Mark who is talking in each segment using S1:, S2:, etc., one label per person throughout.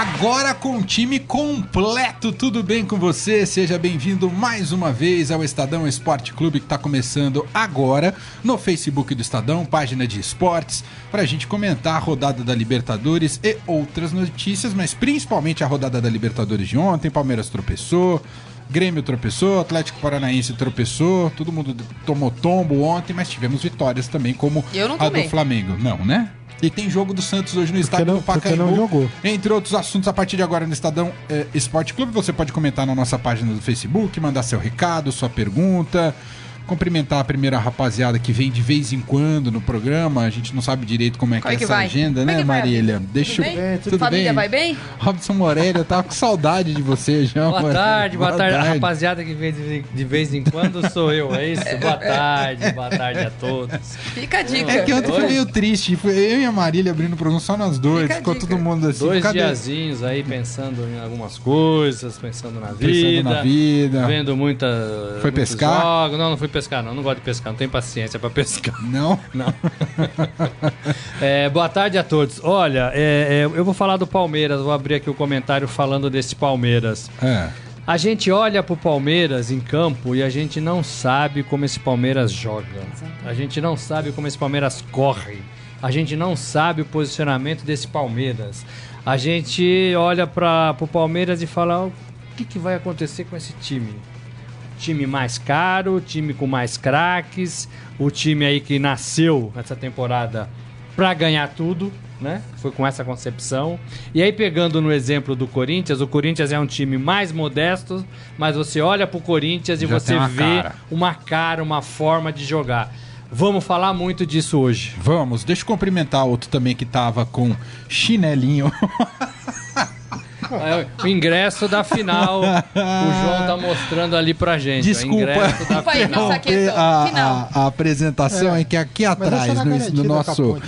S1: Agora com time completo, tudo bem com você? Seja bem-vindo mais uma vez ao Estadão Esporte Clube que está começando agora no Facebook do Estadão, página de esportes, para a gente comentar a rodada da Libertadores e outras notícias, mas principalmente a rodada da Libertadores de ontem. Palmeiras tropeçou, Grêmio tropeçou, Atlético Paranaense tropeçou, todo mundo tomou tombo ontem, mas tivemos vitórias também, como a do Flamengo. Não, né? E tem jogo do Santos hoje no estádio
S2: não,
S1: do Pacaembu.
S2: não jogou.
S1: Entre outros assuntos, a partir de agora no Estadão eh, Esporte Clube, você pode comentar na nossa página do Facebook, mandar seu recado, sua pergunta. Cumprimentar a primeira rapaziada que vem de vez em quando no programa. A gente não sabe direito como é
S3: Como
S1: que
S3: é
S1: é
S3: que
S1: essa
S3: vai?
S1: agenda,
S3: Como é
S1: né,
S3: que vai?
S1: Marília? Deixa
S3: Tudo
S1: eu.
S3: bem?
S1: Tudo
S3: Família
S1: bem?
S3: vai bem?
S1: Robson Moreira, tava com saudade de você já.
S4: Boa
S1: Moreira.
S4: tarde, boa, tarde. A rapaziada que vem de, de vez em quando sou eu, é isso? Boa tarde, boa tarde a todos.
S3: Fica a dica.
S1: É que ontem foi meio triste. Foi eu e a Marília abrindo o programa só nós dois.
S3: Fica
S1: Ficou todo mundo assim.
S4: Dois
S1: cadê?
S4: diazinhos aí pensando em algumas coisas, pensando na
S1: Pensando
S4: vida.
S1: na vida.
S4: Vendo muita.
S1: Foi pescar?
S4: jogos. Não, não fui pescar, não. Não gosto de pescar, não tenho paciência pra pescar.
S1: Não?
S4: Não. É, boa tarde a todos. Olha, é, é, eu vou falar do Palmeiras, vou abrir aqui o comentário falando desse Palmeiras.
S1: É.
S4: A gente olha pro Palmeiras em campo e a gente não sabe como esse Palmeiras joga. A gente não sabe como esse Palmeiras corre. A gente não sabe o posicionamento desse Palmeiras. A gente olha para pro Palmeiras e fala: o que, que vai acontecer com esse time? Time mais caro, time com mais craques, o time aí que nasceu essa temporada para ganhar tudo, né? Foi com essa concepção. E aí pegando no exemplo do Corinthians, o Corinthians é um time mais modesto, mas você olha pro Corinthians e
S1: Já
S4: você
S1: uma
S4: vê
S1: cara.
S4: uma cara, uma forma de jogar. Vamos falar muito disso hoje.
S1: Vamos, deixa eu cumprimentar outro também que tava com chinelinho.
S4: É, o ingresso da final, o João tá mostrando ali pra gente.
S1: Desculpa.
S4: O ingresso da
S3: Desculpa aí,
S4: final.
S3: saqueto.
S1: a, a- a apresentação é, que aqui atrás, no,
S2: é
S1: no nosso.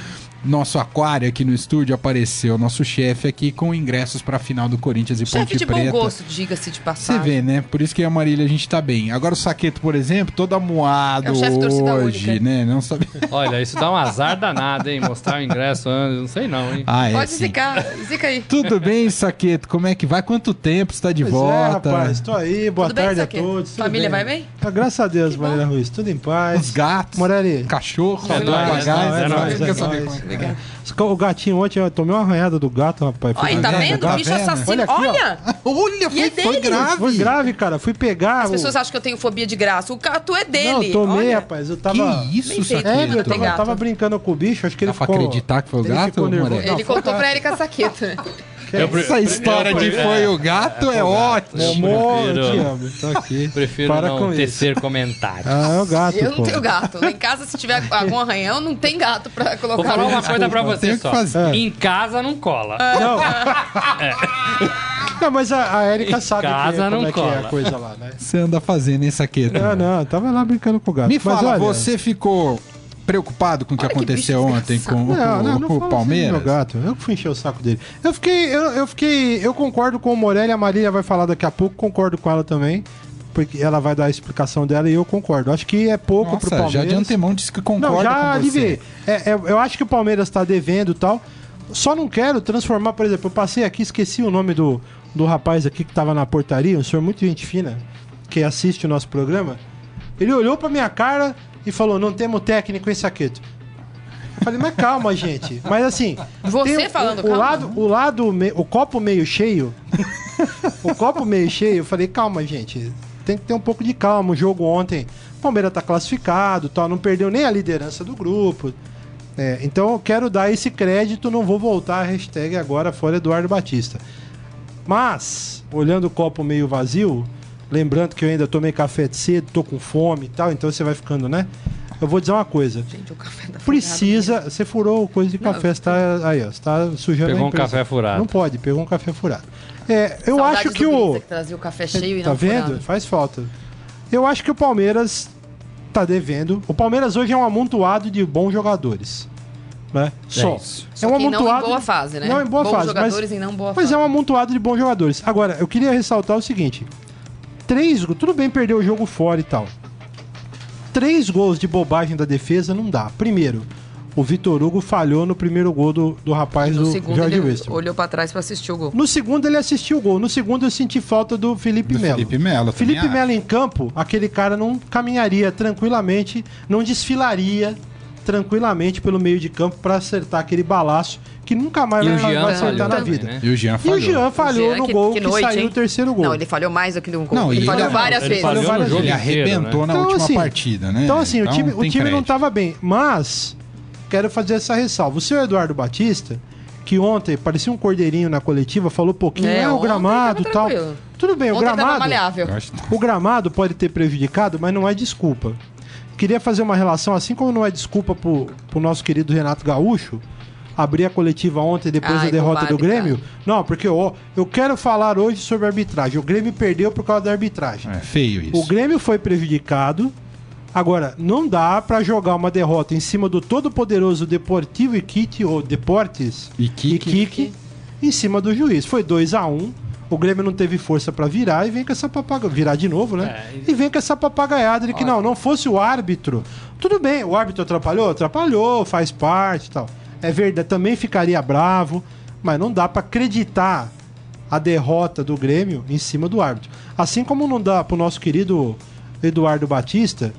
S1: Nosso aquário aqui no estúdio, apareceu nosso chefe aqui com ingressos pra final do Corinthians e
S3: Chefe
S1: Ponte
S3: de bom
S1: Preta.
S3: gosto, diga-se de
S1: Você
S3: passagem.
S1: vê, né? Por isso que a Marília a gente tá bem. Agora o Saqueto, por exemplo, todo amuado
S3: É
S1: hoje,
S3: única.
S1: né? Não sabe.
S4: Olha, isso dá um azar danado, hein? Mostrar o ingresso antes, não sei não, hein?
S1: Ah, é.
S3: Pode
S1: sim.
S3: zicar, zica aí.
S1: Tudo bem, Saqueto? Como é que vai? Quanto tempo você tá de
S2: Pois é,
S1: volta?
S2: rapaz, tô aí, boa
S3: Tudo bem,
S2: tarde a
S3: Saqueto?
S2: todos.
S3: Família
S2: bem?
S3: vai bem?
S2: Ah, graças a Deus. Marília Ruiz, tudo em paz.
S1: Os gatos,
S2: Morelli.
S1: cachorro,
S4: É é nóis, é
S2: é
S1: é que é?
S2: O gatinho ontem, eu tomei uma arranhada do gato, rapaz.
S3: Olha, tá vendo?
S1: tá
S3: Bicho
S1: vendo?
S3: assassino.
S2: Olha aqui.
S3: Olha!
S1: Olha, foi,
S3: é
S1: foi grave.
S2: Foi grave, cara. Fui pegar.
S3: As
S2: o-
S3: pessoas acham que eu tenho fobia de graça. O gato é dele.
S2: Não, eu tomei,
S3: Olha.
S2: rapaz. Eu
S1: Que
S2: tava.
S1: isso,
S3: Bem feito.
S2: É,
S1: Saqueto?
S2: eu tava,
S3: gato.
S2: tava brincando com o bicho, acho que ele
S1: Dá pra
S2: ficou...
S1: acreditar que foi o
S2: ele
S1: gato,
S2: ficou nervoso.
S1: Moreira?
S3: Ele
S2: Não,
S3: contou pra Erika Saqueta.
S1: Essa história de foi o gato é ótima.
S2: Meu amor, eu
S4: prefiro-
S2: te amo. Tô aqui.
S4: Prefiro
S2: Para
S4: não
S2: com isso.
S4: tecer comentários.
S2: Ah, é o gato,
S3: Eu não
S2: pô.
S3: tenho gato. Lá em casa, se tiver algum arranhão, não tem gato pra
S4: Vou
S3: colocar.
S4: falar
S3: no
S4: uma coisa pra
S1: Tem
S4: você
S1: que
S4: só.
S1: fazer.
S4: Em casa não cola.
S2: Não. Não, mas a, a Erika
S4: Em
S2: sabe que,
S4: casa
S2: como
S4: não
S2: é que é a
S4: cola.
S2: coisa lá, né?
S1: Você anda fazendo, hein, Saqueto?
S2: Não, não, eu tava lá brincando com o gato.
S1: Me
S2: Mas
S1: fala,
S2: olha,
S1: você ficou preocupado com o que
S3: Olha
S1: aconteceu ontem com
S2: Não, não, não
S1: o, o
S2: assim
S1: Palmeiras?
S2: meu gato. Eu que fui encher o saco dele. Eu fiquei, eu, eu fiquei, eu concordo com o Morelli, a Marília vai falar daqui a pouco, concordo com ela também, porque ela vai dar a explicação dela e eu concordo. Acho que é pouco pro
S1: Nossa,
S2: Palmeiras.
S1: já de antemão disse que concorda
S2: Não, já
S1: com você.
S2: aliviei. É, é, eu acho que o Palmeiras tá devendo e tal. Só não quero transformar, por exemplo, eu passei aqui, esqueci o nome do, do rapaz aqui que tava na portaria, um senhor muito gente fina, que assiste o nosso programa. Ele olhou pra minha cara e falou: Não temos técnico em saqueto. Eu falei, mas calma, gente. Mas assim.
S3: Você
S2: tem
S3: falando
S2: o, o
S3: calma?
S2: lado, o lado, o copo meio cheio. o copo meio cheio, eu falei, calma, gente. Tem que ter um pouco de calma. O jogo ontem, o Palmeiras tá classificado, tal, não perdeu nem a liderança do grupo. É, então eu quero dar esse crédito, não vou voltar a hashtag agora fora Eduardo Batista. Mas, olhando o copo meio vazio, lembrando que eu ainda tomei café de cedo, tô com fome e tal, então você vai ficando, né? Eu vou dizer uma coisa.
S3: Gente, o café tá
S2: Precisa. Você furou coisa de café, você tá. Aí, ó, você tá sujando
S4: Pegou um café furado.
S2: Não pode, pegou um café furado. É, eu
S3: Saudades
S2: acho
S3: do
S2: que o.
S3: Que trazia o café cheio e
S2: Tá
S3: não
S2: vendo?
S3: furado.
S2: Faz falta. Eu acho que o Palmeiras tá devendo. O Palmeiras hoje é um amontoado de bons jogadores. Né? Só.
S4: isso.
S3: Só que não em boa fase, né?
S2: Não em boa
S3: Bons
S2: fase.
S3: jogadores
S2: mas,
S3: e não boa
S2: mas
S3: fase.
S2: é um amontoado de bons jogadores. Agora, eu queria ressaltar o seguinte: três, go- tudo bem perder o jogo fora e tal. Três gols de bobagem da defesa não dá. Primeiro, o Vitor Hugo falhou no primeiro gol do, do rapaz
S3: No
S2: do
S3: segundo,
S2: Jorge
S3: ele olhou pra trás pra assistir o gol.
S2: No segundo ele assistiu o gol. No segundo eu senti falta do Felipe Melo.
S1: Felipe Melo,
S2: Felipe Melo em campo, aquele cara não caminharia tranquilamente, não desfilaria tranquilamente pelo meio de campo pra acertar aquele balaço que nunca mais vai,
S4: o
S2: vai acertar na
S4: também,
S2: vida.
S4: né?
S1: E o Jean
S2: E
S1: falhou.
S2: o Jean falhou
S3: Jean,
S2: no
S3: que-
S2: gol
S3: que
S2: que,
S3: noite,
S2: saiu
S3: hein?
S2: o terceiro gol.
S3: Não, ele falhou mais do que no gol.
S1: Não, e
S3: ele
S1: ele-
S3: falhou
S1: não,
S3: várias
S4: ele
S3: vezes.
S4: falhou
S2: várias
S4: jogo
S2: vezes.
S1: Ele
S4: inteiro,
S1: arrebentou
S4: né?
S1: na
S2: Então,
S1: última
S2: assim,
S1: partida, né?
S2: Então, assim, o time, o time não
S1: crédito.
S2: tava bem. Mas, quero fazer essa ressalva. O seu Eduardo Batista, que ontem parecia um cordeirinho na coletiva, falou pouquinho, é, o
S3: ontem
S2: gramado e tal. Tudo bem, o
S3: Ontem tava
S2: gramado. O gramado pode ter prejudicado, mas não é desculpa. Queria fazer uma relação, assim como não é desculpa pro, pro nosso querido Renato Gaúcho, abrir a coletiva ontem depois
S3: Ai,
S2: da derrota do Grêmio. Não, porque ó, eu quero falar hoje sobre a arbitragem. O Grêmio perdeu por causa da arbitragem.
S1: É feio isso.
S2: O Grêmio foi prejudicado. Agora, não dá pra jogar uma derrota em cima do todo-poderoso Deportivo Iquique, ou Deportes
S1: Iquique.
S2: Iquique, em cima do juiz. Foi 2 a 1 O Grêmio não teve força pra virar e vem com essa papagaiada. Virar de novo, né?
S4: É,
S2: E vem com essa papagaiada de que não, não fosse o árbitro. Tudo bem, o árbitro atrapalhou? Atrapalhou, faz parte e tal. É verdade, também ficaria bravo, mas não dá pra acreditar a derrota do Grêmio em cima do árbitro. Assim como não dá pro nosso querido Eduardo Batista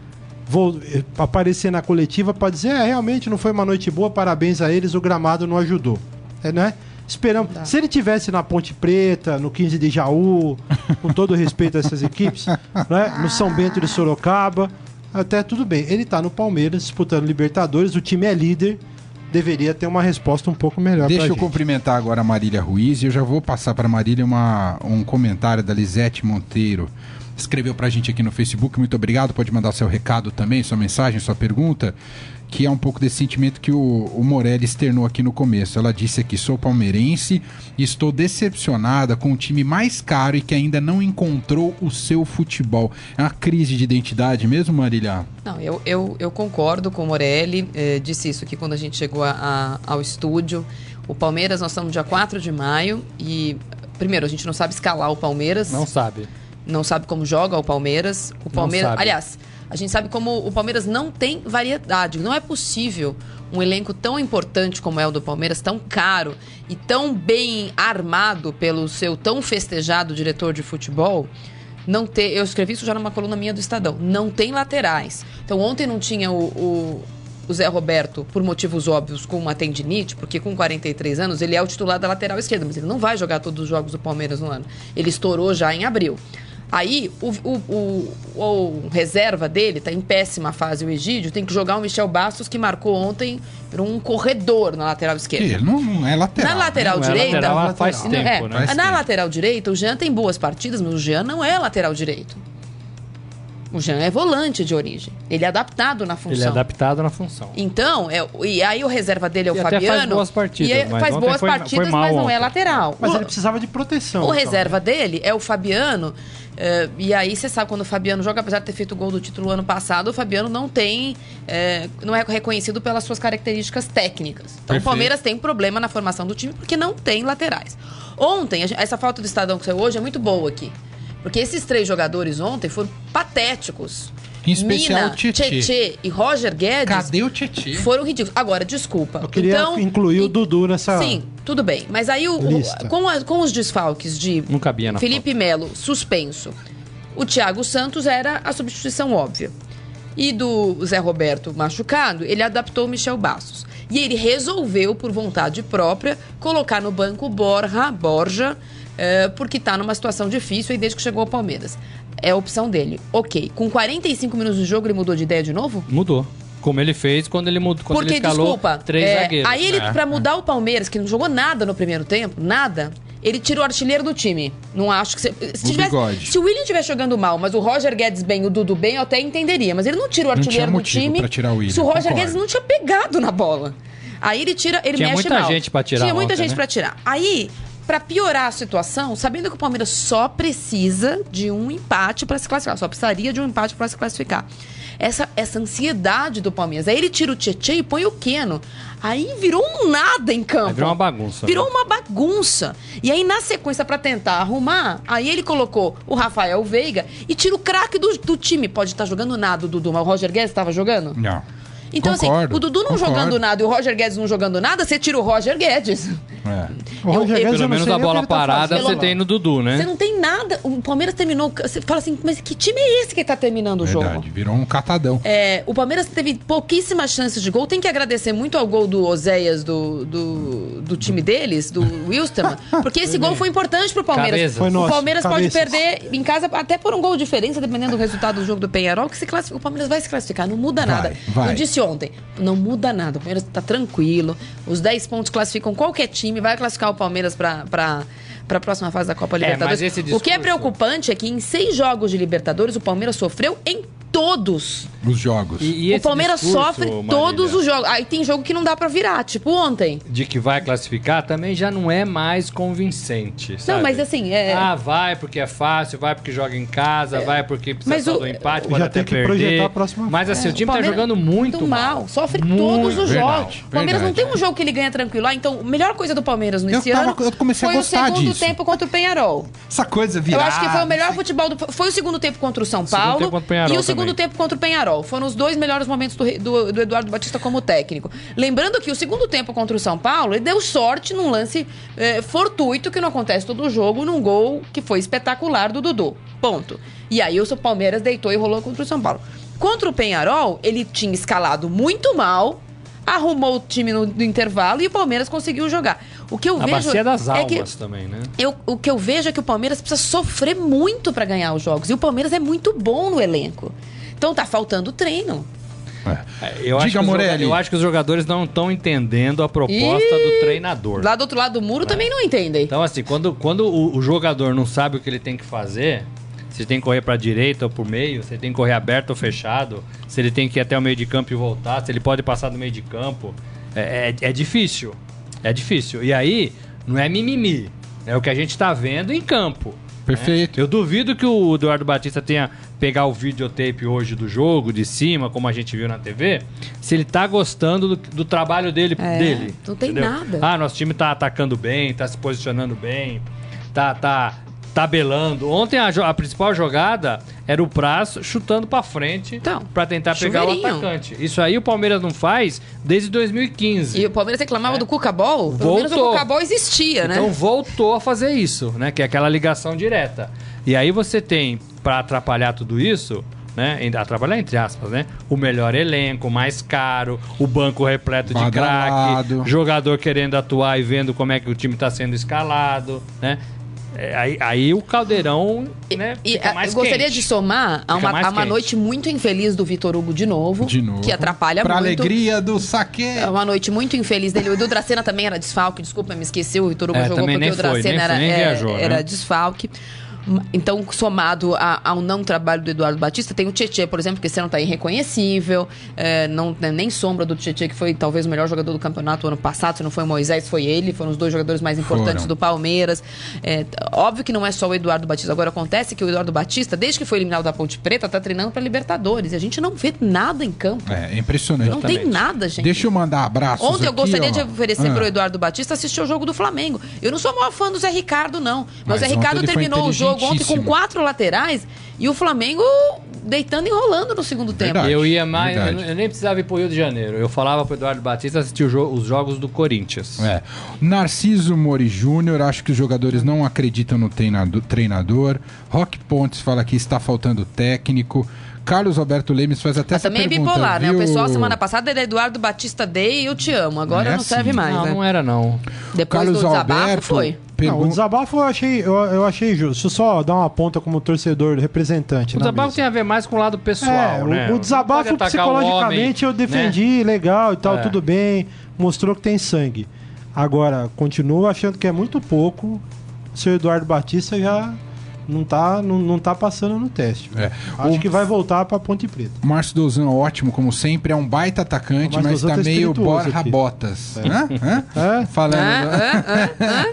S2: vou eh, aparecer na coletiva pra dizer, é, realmente não foi uma noite boa, parabéns a eles, o gramado não ajudou. É, né? Esperamos. Se ele tivesse na Ponte Preta, no 15 de Jaú, com todo respeito a essas equipes, né? no São Bento de Sorocaba, até tudo bem. Ele tá no Palmeiras disputando Libertadores, o time é líder, deveria ter uma resposta um pouco melhor
S1: Deixa
S2: pra
S1: eu
S2: gente.
S1: cumprimentar agora a Marília Ruiz e eu já vou passar para Marília uma, um comentário da Lisete Monteiro. Escreveu pra gente aqui no Facebook, muito obrigado. Pode mandar seu recado também, sua mensagem, sua pergunta, que é um pouco desse sentimento que o, o Morelli externou aqui no começo. Ela disse aqui: sou palmeirense e estou decepcionada com o time mais caro e que ainda não encontrou o seu futebol. É uma crise de identidade mesmo, Marília?
S3: Não, eu, eu, eu concordo com o Morelli. eh, disse isso aqui quando a gente chegou a- a- ao estúdio. O Palmeiras, nós estamos no dia 4 de maio e, primeiro, a gente não sabe escalar o Palmeiras.
S4: Não sabe.
S3: não sabe como joga o Palmeiras. O Palmeiras,
S4: sabe.
S3: aliás, a gente sabe como o Palmeiras não tem variedade. Não é possível um elenco tão importante como é o do Palmeiras, tão caro e tão bem armado pelo seu tão festejado diretor de futebol, não ter. Eu escrevi isso já numa coluna minha do Estadão. Não tem laterais. Então ontem não tinha o, o o Zé Roberto, por motivos óbvios, com uma tendinite, porque com 43 anos ele é o titular da lateral esquerda, mas ele não vai jogar todos os jogos do Palmeiras no ano. Ele estourou já em abril. Aí, o, o, o- o reserva dele tá em péssima fase, o Egídio, tem que jogar o Michel Bastos, que marcou ontem por um corredor na lateral
S1: Que
S3: esquerda.
S1: ele não, não é lateral.
S3: Na lateral
S4: Não é
S3: direita.
S4: há
S2: lateral.
S4: faz tempo,
S3: é,
S4: né?
S1: Faz
S3: na
S1: tempo.
S3: lateral direita, o Jean tem boas partidas, mas o Jean não é lateral direito. O Jean é volante de origem. Ele é adaptado na função.
S4: Ele é adaptado na função.
S3: Então, é, e aí o reserva dele é o
S4: E até
S3: Fabiano.
S4: faz boas partidas,
S3: E é-
S4: mas
S3: faz boas
S4: foi- foi
S3: partidas,
S4: mal
S3: mas não é
S4: ontem.
S3: lateral.
S2: Mas
S3: o,
S2: ele precisava de proteção.
S3: o
S2: então.
S3: reserva dele é o Fabiano. eh, e aí você sabe quando o Fabiano joga, apesar de ter feito o gol do título ano passado, o Fabiano não tem. eh, não é reconhecido pelas suas características técnicas. Então
S1: Perfeito.
S3: o Palmeiras tem um problema na formação do time porque não tem laterais. Ontem, gente- essa foto do Estadão que saiu hoje é muito boa aqui. Porque esses três jogadores ontem foram patéticos.
S1: Em especial
S3: Mina,
S1: o Tietê.
S3: Tietê e Roger Guedes
S1: Cadê o Tietê?
S3: foram ridículos. Agora, desculpa.
S2: Eu queria
S3: então,
S2: incluir o Dudu nessa.
S3: Sim, tudo bem. Mas aí, o, o- com, a- com os desfalques de
S4: Não cabia na
S3: Felipe Melo suspenso, o Thiago Santos era a substituição óbvia. E do Zé Roberto machucado, ele adaptou o Michel Bastos. E ele resolveu, por vontade própria, colocar no banco Borja, Borja, eh, porque está numa situação difícil aí desde que chegou ao Palmeiras. É a opção dele. Ok. Com 45 minutos de jogo, ele mudou de ideia de novo?
S4: Mudou. Como ele fez quando ele mudou, quando
S3: Porque,
S4: ele escalou
S3: desculpa,
S4: três
S3: é,
S4: zagueiros.
S3: aí ele,
S4: É.
S3: pra mudar o Palmeiras, que não jogou nada no primeiro tempo, nada, ele tira o artilheiro do time. Não acho que... Se, se, tivesse- se o William estiver jogando mal, mas o Roger Guedes bem, o Dudu bem, eu até entenderia. Mas ele não tira o
S1: Não tinha
S3: artilheiro do
S1: motivo
S3: time
S1: pra tirar o William,
S3: se o Roger
S1: concordo.
S3: Guedes não tinha pegado na bola. Aí ele tira, ele
S4: Tinha
S3: mexe
S4: muita
S3: mal.
S4: gente pra tirar
S3: Tinha muita
S4: ontem,
S3: gente
S4: né?
S3: pra tirar. Aí... Pra piorar a situação, sabendo que o Palmeiras só precisa de um empate pra se classificar, só precisaria de um empate pra se classificar. essa, essa ansiedade do Palmeiras. Aí ele tira o Tietchan e põe o Keno. Aí virou um nada em campo.
S4: Aí virou uma bagunça,
S3: Virou
S4: né?
S3: uma bagunça. E aí, na sequência, pra tentar arrumar, aí ele colocou o Rafael Veiga e tira o craque do, do time. Pode estar jogando nada, o Dudu, mas o Roger Guedes estava jogando?
S1: Não.
S3: Então,
S1: Concordo,
S3: assim, o Dudu não
S1: concordo.
S3: jogando nada e o Roger Guedes não jogando nada, você tira o Roger Guedes.
S1: É.
S2: O Roger
S3: Eu-
S2: Guedes,
S4: Pelo menos a
S2: o
S4: bola
S2: tá
S4: parada
S2: fazendo
S4: você tem no Dudu, né?
S3: Você não tem nada. O Palmeiras terminou. Você fala assim, mas que time é esse que tá terminando o jogo?
S1: Verdade, virou um catadão.
S3: É, o Palmeiras teve pouquíssimas chances de gol. Tem que agradecer muito ao gol do Oséias do, do, do time deles, do Wilstermann, porque esse gol foi importante pro Palmeiras.
S4: Cabeças.
S2: Foi
S3: o
S2: nosso,
S3: Palmeiras pode
S2: cabeças.
S3: perder em casa até por um gol de diferença, dependendo do resultado do jogo do Penharol, que se classifica. O Palmeiras vai se classificar, não muda
S1: Vai,
S3: nada.
S1: vai.
S3: Eu disse ontem, não muda nada. O Palmeiras tá tranquilo. Os 10 pontos classificam qualquer time, vai classificar o Palmeiras pra. pra para a próxima fase da Copa
S4: É,
S3: Libertadores.
S4: mas esse
S3: O que é
S4: discurso-
S3: preocupante é que em seis jogos de Libertadores o Palmeiras sofreu em todos.
S1: Os jogos.
S4: E- e
S3: o Palmeiras
S4: discurso,
S3: sofre
S4: Marília,
S3: todos os jogos. Aí tem jogo que não dá pra virar, tipo ontem.
S4: De que vai classificar também já não é mais convincente. sabe?
S3: mas assim, é-
S4: Ah, vai porque é fácil, vai porque joga em casa, vai porque precisa
S3: mas
S4: só
S3: o-
S4: do empate,
S2: Já
S4: pode até
S2: tem que
S4: perder.
S2: projetar a próxima
S4: Mas assim, o time tá
S3: Palmeiras
S4: jogando muito,
S3: mal. Sofre
S4: Muito,
S3: todos os
S1: verdade,
S3: jogos. O Palmeiras não
S1: verdade.
S3: tem um jogo que ele ganha tranquilo. Ah, então, a melhor coisa do Palmeiras nesse
S1: Eu tava-
S3: ano
S1: eu comecei a
S3: foi
S1: gostar
S3: o segundo
S1: disso.
S3: tempo contra o Penharol.
S1: Essa coisa
S3: Eu
S1: virada.
S3: acho que foi o melhor futebol do. Foi o segundo tempo contra o São
S4: Segundo
S3: Paulo
S4: tempo contra o Penharol
S3: e o segundo
S4: também.
S3: tempo contra o Penharol. Foram os dois melhores momentos do, do- do Eduardo Batista como técnico. Lembrando que o segundo tempo contra o São Paulo, ele deu sorte num lance eh, fortuito que não acontece todo jogo, num gol que foi espetacular do Dudu. Ponto. E aí o Palmeiras deitou e rolou contra o São Paulo. Contra o Penharol, ele tinha escalado muito mal. Arrumou o time no, no intervalo e o Palmeiras conseguiu jogar. O que eu
S4: A
S3: vejo
S4: bacia das
S3: é
S4: almas
S3: que
S4: também, né?
S3: eu, o que eu vejo é que o Palmeiras precisa sofrer muito pra ganhar os jogos. E o Palmeiras é muito bom no elenco. Então tá faltando treino.
S1: É.
S4: Eu acho,
S1: Diga,
S4: que os
S1: Morelli.
S4: eu acho que os jogadores não estão entendendo a proposta do treinador.
S3: Lá do outro lado do muro também não entendem.
S4: Então, assim, quando, quando o, o jogador não sabe o que ele tem que fazer, se tem que correr pra direita ou pro meio, se ele tem que correr aberto ou fechado, se ele tem que ir até o meio de campo e voltar, se ele pode passar do meio de campo, é, é, é difícil. É difícil. E aí, não é mimimi. É o que a gente tá vendo em campo.
S1: Perfeito.
S4: Eu duvido que o Eduardo Batista tenha pegar o videotape hoje do jogo, de cima, como a gente viu na TV, se ele tá gostando do, do trabalho dele.
S3: É,
S4: dele
S3: não tem nada.
S4: Ah, nosso time tá atacando bem, tá se posicionando bem, tá, tá tabelando. Ontem a, a principal jogada era o Prazo chutando pra frente
S3: Então,
S4: pra tentar pegar o atacante. Isso aí o Palmeiras não faz desde 2015.
S3: E o Palmeiras reclamava do Cucabol. Pelo menos o
S4: Voltou.
S3: Cucabol existia, né?
S4: Então voltou a fazer isso, né? Que é aquela ligação direta. E aí você tem, pra atrapalhar tudo isso, né? Atrapalhar entre aspas, né? O melhor elenco, o mais caro, o banco repleto de
S1: Badalado.
S4: craque, jogador querendo atuar e vendo como é que o time tá sendo escalado, né? É, aí, aí o caldeirão, né?
S3: E,
S4: fica
S3: ah,
S4: mais
S3: eu gostaria
S4: quente.
S3: de somar a uma, a uma noite muito infeliz do Vitor Hugo de novo,
S1: De novo.
S3: que atrapalha
S1: pra
S3: muito.
S1: alegria do saque.
S3: É uma noite muito infeliz dele. O Edu Dracena também era desfalque, desculpa, me esqueci. O Vitor Hugo
S4: É,
S3: jogou porque o
S4: foi,
S3: Dracena
S4: nem
S3: era,
S4: foi, nem
S3: é,
S4: né?
S3: era desfalque. Então, somado a- ao não trabalho do Eduardo Batista, tem o Tietchan, por exemplo, que esse ano tá irreconhecível. é, não tem nem sombra do Tietchan, que foi talvez o melhor jogador do campeonato ano passado. Se não foi o Moisés, foi ele. Foram os dois jogadores mais importantes
S1: Foram.
S3: do Palmeiras. É, óbvio que não é só o Eduardo Batista. Agora acontece que o Eduardo Batista, desde que foi eliminado da Ponte Preta, tá treinando pra Libertadores. E a gente não vê nada em campo.
S1: É, é impressionante.
S3: Não tem nada, gente.
S1: Deixa eu mandar abraços
S3: Ontem eu
S1: aqui,
S3: gostaria
S1: ó.
S3: de oferecer
S1: Ah.
S3: pro Eduardo Batista assistir o jogo do Flamengo. Eu não sou o maior fã do Zé Ricardo, não. Mas,
S1: Mas
S3: o Zé Ricardo terminou o jogo ontem com quatro laterais e o Flamengo deitando e enrolando no segundo tempo.
S1: Verdade.
S4: Eu ia mais, eu, eu nem precisava ir pro Rio de Janeiro. Eu falava pro Eduardo Batista assistir jo- os jogos do Corinthians.
S1: É. Narciso Mori Júnior, acho que os jogadores não acreditam no treinado- treinador. Rock Pontes fala que está faltando técnico. Carlos Alberto Lemes faz até
S3: Mas
S1: essa
S3: também é
S1: pergunta,
S3: bipolar, né? O
S1: viu?
S3: pessoal semana passada era Eduardo Batista Day e eu te amo. Agora
S1: Não é
S3: não serve
S1: assim.
S3: mais,
S4: Não,
S3: né?
S4: não era não.
S3: Depois
S1: Carlos
S3: do desabafo
S1: Alberto
S3: foi.
S2: Não, o desabafo eu achei, eu, eu achei justo. Deixa eu só dar uma ponta como torcedor representante.
S4: O desabafo
S2: mesa.
S4: tem a ver mais com o lado pessoal,
S2: É, o-
S4: né?
S2: o,
S4: Não
S2: desabafo
S4: o
S2: psicologicamente
S4: homem,
S2: eu defendi, legal e tal,
S4: É.
S2: tudo bem. Mostrou que tem sangue. Agora, continuo achando que é muito pouco. O seu Eduardo Batista já não tá, não, não tá passando no teste.
S1: É.
S2: Acho
S1: O-
S2: que vai voltar pra Ponte Preta.
S1: Márcio Dozan, ótimo, como sempre, é um baita atacante, mas tá
S2: tá
S1: meio borra
S2: aqui.
S1: botas.
S2: É?
S1: Falando.
S3: Hã? Hã?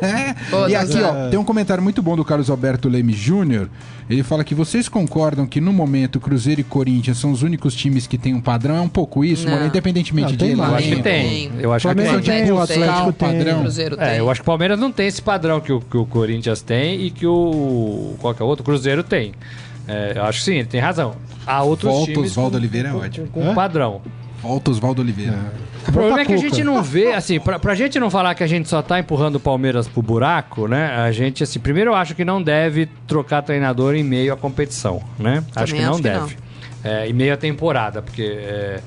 S3: Hã? Ô,
S1: e aqui, ó, tem um comentário muito bom do Carlos Alberto Leme Júnior. Ele fala que vocês concordam que no momento Cruzeiro e Corinthians são os únicos times que têm um padrão? É um pouco isso,
S3: Não.
S1: Independentemente
S2: Não,
S1: de
S2: tem mais.
S4: Eu acho que
S1: elenco.
S4: tem. Eu acho que
S2: Flamengo
S4: tem.
S2: tem, o Atlético tem.
S1: padrão.
S3: Cruzeiro tem.
S4: É, eu acho que o Palmeiras não tem esse padrão que o, que o Corinthians tem e que o qualquer outro Cruzeiro tem. É, eu acho que sim, ele tem razão. Há outros
S1: Volta
S4: times
S1: Oswaldo Oliveira é
S4: com-
S1: ótimo.
S4: com, com
S2: É?
S4: padrão.
S1: Volta Oswaldo Oliveira.
S4: O problema é que a gente não vê, assim, pra, pra gente não falar que a gente só tá empurrando o Palmeiras pro buraco, né? A gente, assim, primeiro eu acho que não deve trocar treinador em meio à competição, né? acho que não
S3: acho que
S4: deve. É, em meio à temporada, porque é,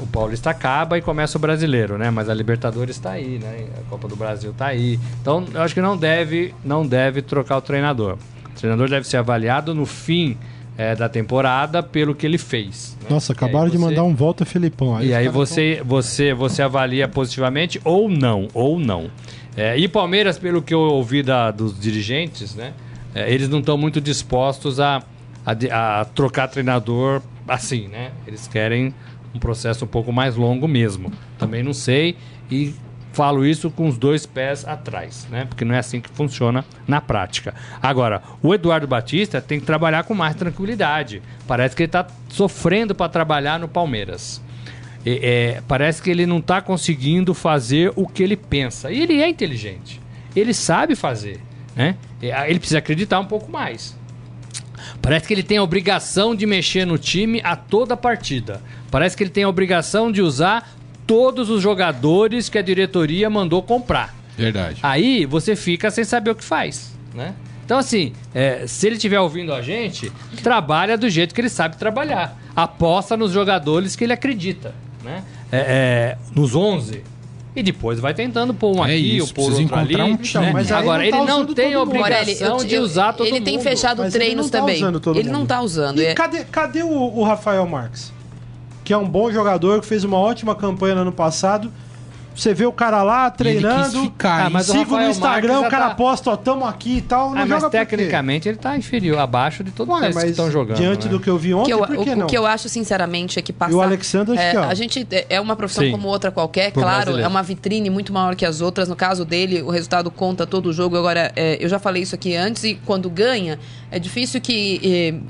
S4: o Paulista acaba e começa o brasileiro, né? Mas a Libertadores tá aí, né? A Copa do Brasil tá aí. Então, eu acho que não deve, não deve trocar o treinador. O treinador deve ser avaliado no fim é, da temporada pelo que ele fez. né?
S2: Nossa,
S4: E aí
S2: acabaram de
S4: você-
S2: mandar um volta Felipão.
S4: e
S2: os
S4: aí você, você, você avalia positivamente ou não, ou não. É, e Palmeiras, pelo que eu ouvi da- dos dirigentes, né? é, eles não estão muito dispostos a, a, a trocar treinador assim, né? Eles querem um processo um pouco mais longo mesmo. Também não sei e falo isso com os dois pés atrás, né? Porque não é assim que funciona na prática. Agora, o Eduardo Batista tem que trabalhar com mais tranquilidade. Parece que ele está sofrendo para trabalhar no Palmeiras. É, é, parece que ele não está conseguindo fazer o que ele pensa. E ele é inteligente. Ele sabe fazer. Né? É, Ele precisa acreditar um pouco mais. Parece que ele tem a obrigação de mexer no time a toda partida. Parece que ele tem a obrigação de usar todos os jogadores que a diretoria mandou comprar.
S1: Verdade.
S4: Aí você fica sem saber o que faz, né? Então, assim, é, se ele estiver ouvindo a gente, trabalha do jeito que ele sabe trabalhar. Aposta nos jogadores que ele acredita, né? É, é, nos 11. E depois vai tentando pôr um
S1: É
S4: aqui,
S1: isso,
S4: ou pôr outro ali.
S1: um time.
S4: né?
S2: Mas aí
S4: Agora,
S2: não tá
S4: ele não
S2: usando
S4: tem
S2: todo mundo.
S4: obrigação
S3: eu-
S4: de usar todo
S3: ele
S4: mundo.
S3: tem fechado
S2: Mas ele
S3: treinos
S2: não tá
S3: também.
S2: usando todo
S3: ele não
S2: mundo.
S3: tá usando.
S2: E
S3: é-
S2: cadê, cadê o, o Rafael Marques? Que é um bom jogador, que fez uma ótima campanha no ano passado. Você vê o cara lá
S1: ele
S2: treinando.
S1: quis ficar,
S4: Ah, mas
S2: Sigo no Instagram,
S4: Marques
S2: o cara
S4: tá-
S2: posta, ó, tamo aqui e tal. Não
S4: Ah, mas
S2: por
S4: tecnicamente ele tá inferior, abaixo de todos
S2: Ué,
S4: esses que estão jogando.
S2: diante
S4: né?
S2: do que eu vi ontem,
S3: que eu,
S2: por que
S3: o,
S2: não?
S3: o que eu acho, sinceramente, é que passar...
S2: E o Alexandre,
S3: é. A gente é é uma profissão
S4: Sim.
S3: como outra qualquer,
S4: Pro
S3: claro,
S4: brasileiro.
S3: é uma vitrine muito maior que as outras. No caso dele, o resultado conta todo o jogo. Agora, é, eu já falei isso aqui antes, e quando ganha, é difícil que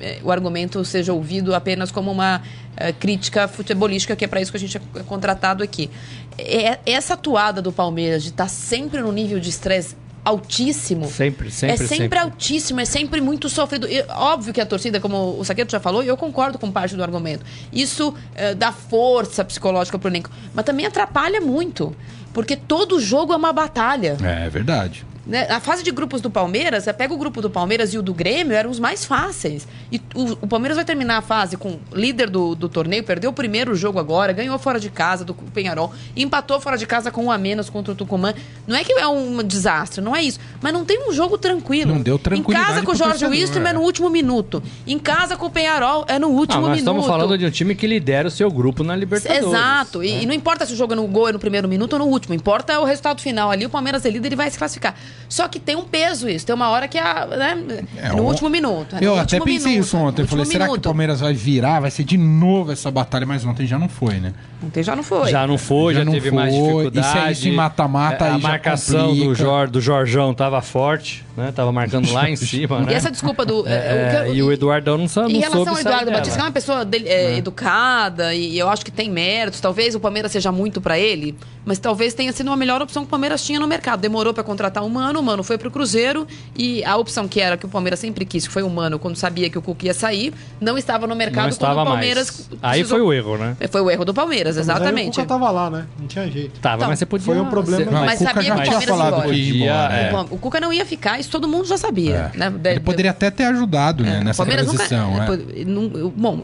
S3: é, é, o argumento seja ouvido apenas como uma é, crítica futebolística, que é para isso que a gente é contratado aqui. É, essa atuada do Palmeiras de estar sempre no nível de estresse altíssimo.
S4: Sempre, sempre,
S3: É sempre,
S4: sempre.
S3: altíssimo, é sempre muito sofrido. E, óbvio que a torcida, como o Saqueto já falou, e eu concordo com parte do argumento. Isso eh, dá força psicológica pro elenco. Mas também atrapalha muito. Porque todo jogo é uma batalha.
S1: É verdade.
S3: Né? A fase de grupos do Palmeiras, você pega o grupo do Palmeiras e o do Grêmio, eram os mais fáceis. E o, o Palmeiras vai terminar a fase com líder do, do torneio, perdeu o primeiro jogo agora, ganhou fora de casa do Penharol, empatou fora de casa com um a menos contra o Tucumã. Não é que é um desastre, não é isso. Mas não tem um jogo tranquilo.
S1: Não deu tranquilidade
S3: Em casa com o Jorge Wilson é
S1: é.
S3: no último minuto. Em casa com o Penharol é no
S4: Não,
S3: último
S4: nós
S3: minuto.
S4: estamos falando de um time que lidera o seu grupo na Libertadores.
S3: Exato.
S4: né?
S3: E, e não importa se o jogo é no gol, é no primeiro minuto ou no último. Importa o resultado final ali. O Palmeiras é líder e vai se classificar. Só que tem um peso isso. Tem uma hora que é, né,
S1: É,
S3: no último minuto. é no
S1: Eu até pensei
S3: minuto,
S1: isso
S3: é
S1: ontem. Eu falei,
S3: último
S1: será que o
S3: minuto.
S1: Palmeiras vai virar? Vai ser de novo essa batalha? Mas ontem já não foi, né?
S3: Ontem já não foi.
S4: Já não foi,
S1: Já
S4: já,
S1: não
S4: teve mais
S1: foi.
S4: dificuldade.
S1: E se é isso em mata-mata,
S4: É, A marcação do. Jor, do Jorjão tava forte, né? Tava marcando lá em cima, né?
S3: E essa desculpa do. é,
S4: É,
S3: o eu-
S4: e o Eduardão não, sa- não
S3: Em relação ao Eduardo. Batista, que é uma pessoa dele- é, educada e eu acho que tem méritos. Talvez o Palmeiras seja muito pra ele, mas talvez tenha sido uma melhor opção que o Palmeiras tinha no mercado. Demorou pra contratar um mano, o mano foi pro Cruzeiro e a opção que era que o Palmeiras sempre quis, que foi o mano, quando sabia que o Cuca ia sair, não estava no mercado
S4: Não estava
S3: quando o Palmeiras.
S4: mais. Aí
S3: precisou-
S4: foi o erro, né?
S3: Foi o erro do Palmeiras,
S2: Mas aí
S3: exatamente.
S2: o Cuca tava lá, né? Não tinha jeito.
S4: Tava,
S3: Então,
S4: mas você podia...
S2: foi um problema-
S4: você-
S1: Não,
S3: Mas
S1: o Cuca
S3: sabia
S1: já
S3: que o
S1: tinha
S3: Palmeiras ia
S1: falado
S3: embora.
S1: que ia embora.
S4: é.
S3: O Cuca não ia ficar, isso todo mundo já sabia.
S1: É.
S3: Né? De-
S1: Ele poderia até ter ajudado né,
S3: É,
S1: nessa
S3: Palmeiras nunca-
S1: transição.
S3: é,
S1: é.
S3: não- bom,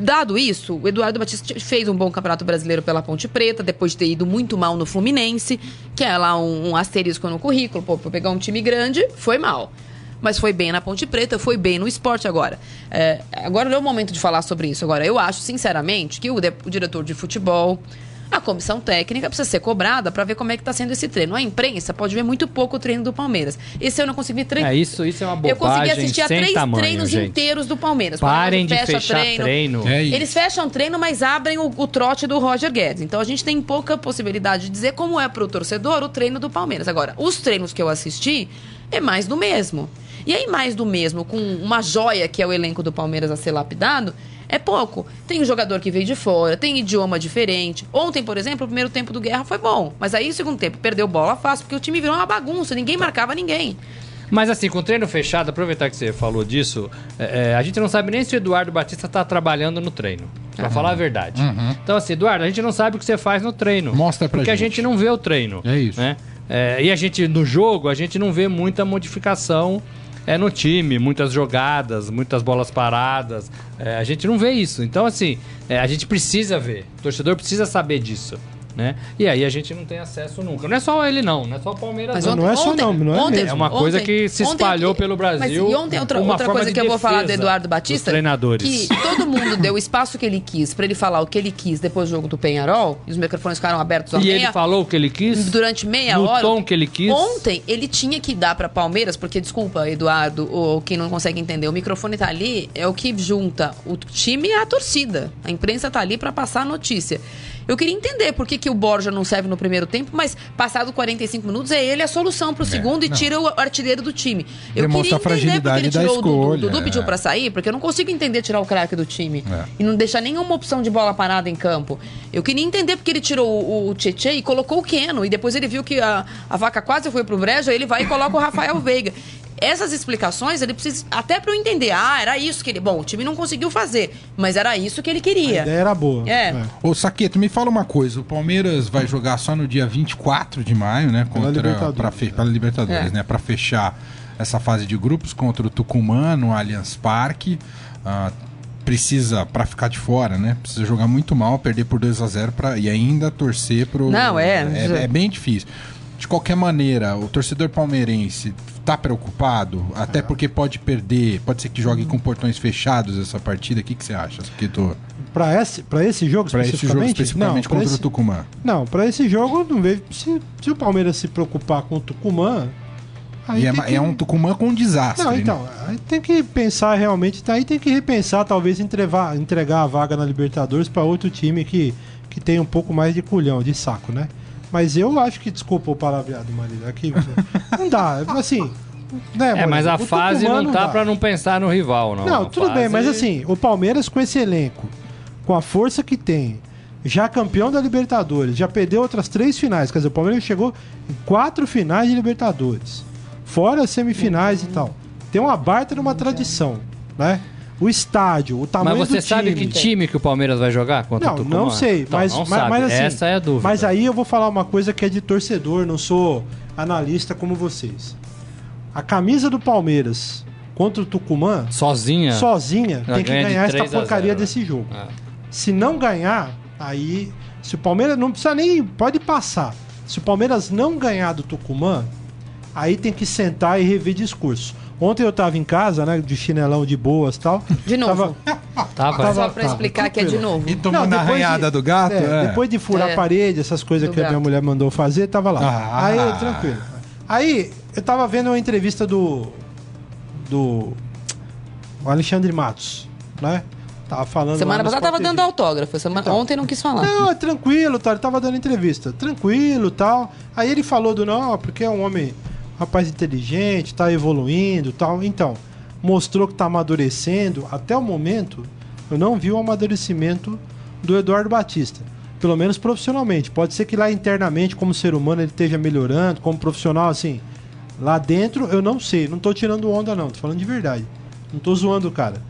S3: dado isso, o Eduardo Batista fez um bom campeonato brasileiro pela Ponte Preta, depois de ter ido muito mal no Fluminense, que é lá um, um asterisco no currículo. Pô, pra pegar um time grande, foi mal. Mas foi bem na Ponte Preta, foi bem no esporte agora. É, agora não é o momento de falar sobre isso. Agora, eu acho, sinceramente, que o, de- o diretor de futebol, A comissão técnica precisa ser cobrada para ver como é que está sendo esse treino. A imprensa pode ver muito pouco o treino do Palmeiras. Esse eu não consegui treinar.
S4: É, isso, isso é uma bobagem
S3: Eu consegui assistir a três
S4: tamanho,
S3: treinos
S4: gente.
S3: inteiros do Palmeiras. O
S4: Parem de
S3: Palmeiras fecha
S4: fechar treino.
S1: É isso.
S3: Eles fecham treino, mas abrem o, o trote do Roger Guedes. Então a gente tem pouca possibilidade de dizer como é pro torcedor o treino do Palmeiras. Agora, os treinos que eu assisti é mais do mesmo. E aí, mais do mesmo, com uma joia que é o elenco do Palmeiras a ser lapidado, é pouco. Tem um jogador que veio de fora, tem idioma diferente. Ontem, por exemplo, o primeiro tempo do Guerra foi bom. Mas aí o segundo tempo perdeu bola fácil, porque o time virou uma bagunça, ninguém marcava ninguém.
S4: Mas assim, com o treino fechado, aproveitar que você falou disso, é, é, a gente não sabe nem se o Eduardo Batista tá trabalhando no treino. Pra falar a verdade. Então, assim, Eduardo, a gente não sabe o que você faz no treino.
S1: Mostra pra
S4: Porque a
S1: gente.
S4: gente não vê o treino.
S1: É isso.
S4: Né? É, e a gente, no jogo, a gente não vê muita modificação é, no time, muitas jogadas, muitas bolas paradas. É, a gente não vê isso. Então, assim, é, a gente precisa ver. O torcedor precisa saber disso. Né? E aí a gente não tem acesso nunca. Não é só ele, não. Não é só o Palmeiras,
S3: Mas
S4: não.
S2: não é só não, não é mesmo.
S4: É uma coisa que se espalhou pelo Brasil
S3: Mas, e ontem outra, outra
S4: forma
S3: coisa
S4: de
S3: que eu vou falar do Eduardo Batista.
S4: treinadores.
S3: Que todo mundo deu o espaço que ele quis pra ele falar o que ele quis depois do jogo do Penharol. E os microfones ficaram abertos ao
S4: E ele
S3: meia,
S4: falou o que ele quis?
S3: durante meia
S4: no
S3: hora.
S4: tom que ele quis?
S3: Ontem ele tinha que dar pra Palmeiras, porque desculpa, Eduardo, ou quem não consegue entender, o microfone tá ali, é o que junta o time e a torcida. A imprensa tá ali pra passar a notícia. Eu queria entender por que, que o Borja não serve no primeiro tempo, mas passado 45 minutos é ele a solução pro segundo e
S1: não.
S3: tira o artilheiro do time. Eu
S1: Demonstra
S3: queria entender porque ele tirou o Dudu.
S1: escolha,
S3: O Dudu
S1: é.
S3: pediu pra sair, porque eu não consigo entender tirar o craque do time.
S1: É.
S3: E não deixar nenhuma opção de bola parada em campo. Eu queria entender porque ele tirou o, o Tietchan e colocou o Keno. E depois ele viu que a, a vaca quase foi pro brejo, aí ele vai e coloca o Rafael Veiga. Essas explicações ele precisa. Até pra eu entender. Ah, era isso que ele. Bom, o time não conseguiu fazer, mas era isso que ele
S2: A
S3: queria.
S2: ideia era boa.
S3: É.
S1: Ô, Saqueto, me fala uma coisa. O Palmeiras vai jogar só no dia 24 de maio, né? Contra,
S2: Libertadores.
S1: pra fe, pela Libertadores,
S3: É.
S1: né? Pra fechar essa fase de grupos contra o Tucumã no Allianz Parque. Ah, precisa, pra ficar de fora, né? Precisa jogar muito mal, perder por 2 a 0 pra, e ainda torcer pro.
S3: Não, é.
S1: é. é bem difícil. De qualquer maneira, o torcedor palmeirense tá preocupado, até porque pode perder, pode ser que jogue com portões fechados essa partida. O que, que você acha, Saqueto?
S2: Pra esse, pra esse jogo
S1: Pra esse jogo
S2: especificamente?
S1: especificamente
S2: não,
S1: contra
S2: esse,
S1: o Tucumã.
S2: não, pra esse jogo não vejo. Se, se o Palmeiras se preocupar com o Tucumã. Aí
S1: é,
S2: que-
S1: é um Tucumã com um desastre.
S2: Não,
S1: né?
S2: então, aí tem que pensar realmente, tá aí tem que repensar, talvez entrevar, entregar a vaga na Libertadores pra outro time que, que tem um pouco mais de culhão, de saco, né? Mas eu acho que, desculpa o palavreado, Marília, aqui não dá, assim, né,
S4: É, mas a
S2: O
S4: fase
S2: Tucumã
S4: não tá
S2: dá.
S4: pra não pensar no rival, não.
S2: Não,
S4: A
S2: tudo bem,
S4: fase-
S2: mas assim, o Palmeiras com esse elenco, com a força que tem, já campeão da Libertadores, já perdeu outras três finais, quer dizer, o Palmeiras chegou em quatro finais de Libertadores, fora as semifinais e tal. Tem uma baita numa tradição, né? O estádio, o tamanho
S4: Mas você
S2: do
S4: sabe
S2: time.
S4: que time que o Palmeiras vai jogar contra o
S2: Não,
S4: Tucumã?
S2: não sei,
S4: Então,
S2: mas,
S4: não
S2: mas,
S4: sabe.
S2: mas assim,
S4: Essa é a dúvida.
S2: Mas aí eu vou falar uma coisa que é de torcedor, não sou analista como vocês. A camisa do Palmeiras contra o Tucumã,
S4: Sozinha?
S2: sozinha, tem que ganhar essa
S4: 3 a
S2: porcaria
S4: 0.
S2: desse jogo.
S4: É.
S2: Se não ganhar, aí. Se o Palmeiras não precisa nem. Pode passar. Se o Palmeiras não ganhar do Tucumã, aí tem que sentar e rever discurso. Ontem eu tava em casa, né? De chinelão de boas e tal.
S3: De novo.
S2: Tava,
S4: vai.
S2: Tava-
S3: Só pra
S2: tá,
S3: explicar que é de novo.
S1: E tomando a arranhada
S2: de-
S1: do gato?
S2: é,
S1: é.
S2: Depois de furar
S3: É.
S2: a parede, essas coisas
S3: Do
S2: que a minha
S3: gato.
S2: mulher mandou fazer, tava lá.
S1: Ah.
S2: Aí, tranquilo. Aí, eu tava vendo uma entrevista do. Do. o Alexandre Matos, né? Tava falando.
S3: Semana passada tava dando autógrafo. Semana...
S2: Então.
S3: Ontem não quis falar.
S2: Não, é tranquilo, tá? Ele tava dando entrevista. Tranquilo tal. Aí ele falou do não, porque é um homem, rapaz inteligente, tá evoluindo tal. Então, mostrou que tá amadurecendo. Até o momento, eu não vi o amadurecimento do Eduardo Batista. Pelo menos profissionalmente. Pode ser que lá internamente, como ser humano, ele esteja melhorando, como profissional, assim. Lá dentro, eu não sei. Não tô tirando onda, não. Tô falando de verdade. Não tô zoando cara.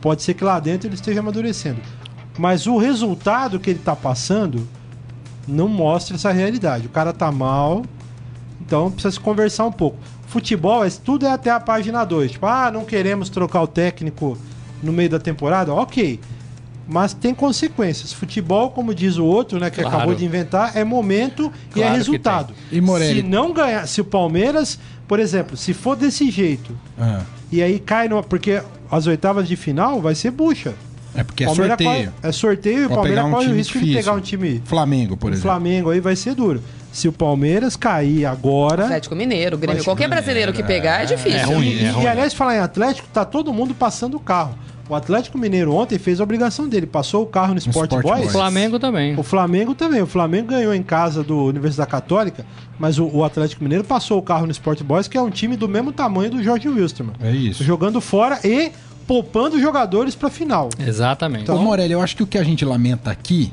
S2: Pode ser que lá dentro ele esteja amadurecendo. Mas o resultado que ele tá passando não mostra essa realidade. O cara tá mal, então precisa se conversar um pouco. Futebol, é- tudo é até a página 2. Tipo, ah, não queremos trocar o técnico no meio da temporada. Ok. Mas tem consequências. Futebol, como diz o outro, né, que
S4: Claro.
S2: acabou de inventar, é momento e
S4: Claro
S2: é
S4: que
S2: resultado.
S1: E Morelli?
S2: Se não ganhar, se o Palmeiras, por exemplo, se for desse jeito,
S1: Ah.
S2: e aí cai numa. Porque as oitavas de final vai ser bucha.
S1: É porque é
S2: Palmeiras
S1: sorteio.
S2: corre- é sorteio e o Palmeiras
S1: pegar um
S2: corre o
S1: time
S2: risco de
S1: difícil.
S2: pegar um time.
S1: Flamengo, por
S2: o
S1: exemplo.
S2: Flamengo aí vai ser duro. Se o Palmeiras cair agora.
S3: Atlético Mineiro, Grêmio,
S2: Mas-
S3: qualquer brasileiro que pegar é difícil.
S4: É ruim,
S2: e,
S4: é ruim.
S2: e, aliás, falar em Atlético, tá todo mundo passando o carro. O Atlético Mineiro ontem fez a obrigação dele, passou o carro no Sport,
S1: Sport
S2: Boys.
S4: O Flamengo também.
S2: O Flamengo também. O Flamengo ganhou em casa do Universidade Católica, mas o, o Atlético Mineiro passou o carro no Sport Boys, que é um time do mesmo tamanho do Jorge Wilstermann.
S1: É isso.
S2: Jogando fora e poupando jogadores pra final.
S4: Exatamente.
S1: Ô, Morelli, eu acho que o que a gente lamenta aqui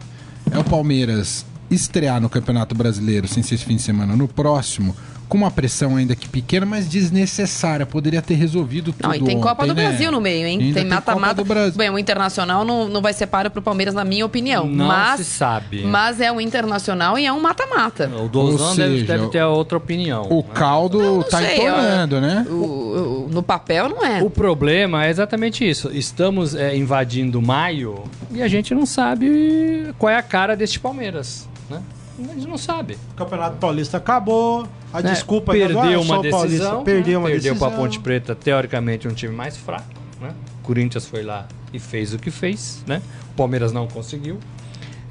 S1: é o Palmeiras estrear no Campeonato Brasileiro sem ser esse fim de semana no próximo, com uma pressão ainda que pequena, mas desnecessária. Poderia ter resolvido tudo
S3: Não, e tem Copa
S1: ontem,
S3: do
S1: né?
S3: Brasil no meio, hein?
S1: Ainda
S3: tem
S1: Copa
S3: mata-mata.
S1: do Brasil.
S3: Bem, o Internacional não, não vai ser páreo pro Palmeiras, na minha opinião.
S4: Não
S3: mas,
S4: se sabe.
S3: Mas é um Internacional e é um mata-mata.
S4: O Dozan
S1: Ou
S4: deve, deve ter outra opinião.
S1: O caldo
S3: não
S1: tá
S3: sei,
S1: entornando, né?
S3: O- o- no papel não é.
S4: O problema é exatamente isso. Estamos é, invadindo maio e a gente não sabe qual é a cara deste Palmeiras. Né? A gente não sabe.
S2: O Campeonato Paulista acabou. A
S4: né?
S2: desculpa do,
S4: perdeu uma
S2: o Paulista.
S4: decisão.
S2: Perdeu
S4: né?
S2: uma
S4: perdeu
S2: decisão.
S4: para Ponte Preta, teoricamente um time mais fraco. Né? O Corinthians foi lá e fez o que fez. Né? O Palmeiras não conseguiu.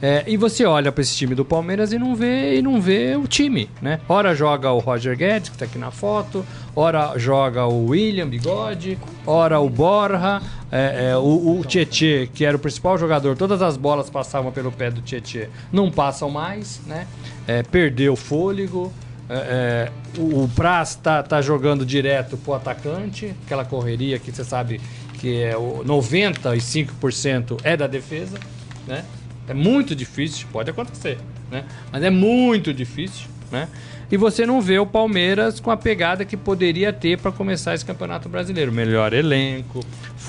S4: É, e você olha para esse time do Palmeiras e não vê e não vê o time, né? Ora joga o Roger Guedes, que tá aqui na foto, ora joga o William Bigode, ora o Borja, é, é, o, o Tietê, que era o principal jogador, todas as bolas passavam pelo pé do Tietê, não passam mais, né? É, perdeu fôlego. é, é, o, o Praz tá, tá jogando direto pro atacante, aquela correria que você sabe que é o 95% é da defesa, né? É muito difícil, pode acontecer, né? Mas é muito difícil, né? E você não vê o Palmeiras com a pegada que poderia ter para começar esse Campeonato Brasileiro. Melhor elenco,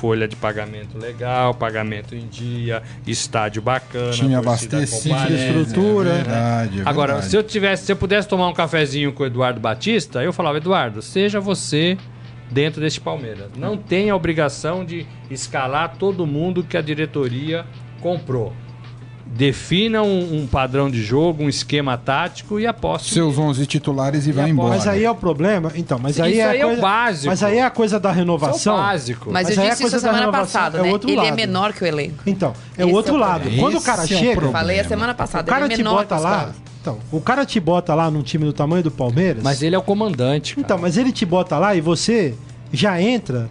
S4: folha de pagamento legal, pagamento em dia, estádio bacana, torcida
S1: abastecido,
S4: comparece,
S2: estrutura.
S1: É verdade, é
S4: Agora,
S1: verdade.
S4: se eu tivesse, se eu pudesse tomar um cafezinho com o Eduardo Batista, eu falava, Eduardo, seja você dentro deste Palmeiras. Não tem a obrigação de escalar todo mundo que a diretoria comprou. Defina um, um padrão de jogo, um esquema tático e aposte.
S1: Seus 11 titulares e vai
S4: aposta.
S1: embora.
S2: Mas aí é o problema. Então, mas aí
S4: Isso
S2: é,
S4: aí é o
S2: coisa,
S4: básico.
S2: Mas aí é a coisa da
S4: Isso é o
S2: renovação.
S4: básico.
S3: Mas,
S2: Mas
S3: eu
S2: a
S3: disse isso
S2: coisa da
S3: semana
S2: renovação
S3: passada,
S2: é o
S3: né?
S2: outro
S3: Ele é
S2: lado.
S3: menor que o elenco.
S2: Então, é
S3: Esse
S2: o outro
S3: é o
S2: lado.
S1: problema.
S2: Quando o
S1: Esse
S2: cara
S1: é o
S2: chega,
S1: problema.
S3: Falei a semana passada,
S2: o cara
S3: ele é
S2: te
S3: menor que
S2: bota lá.
S3: caras.
S2: Então, o cara te bota lá num time do tamanho do Palmeiras.
S4: Mas ele é o comandante. cara.
S2: Então, mas ele te bota lá e você já entra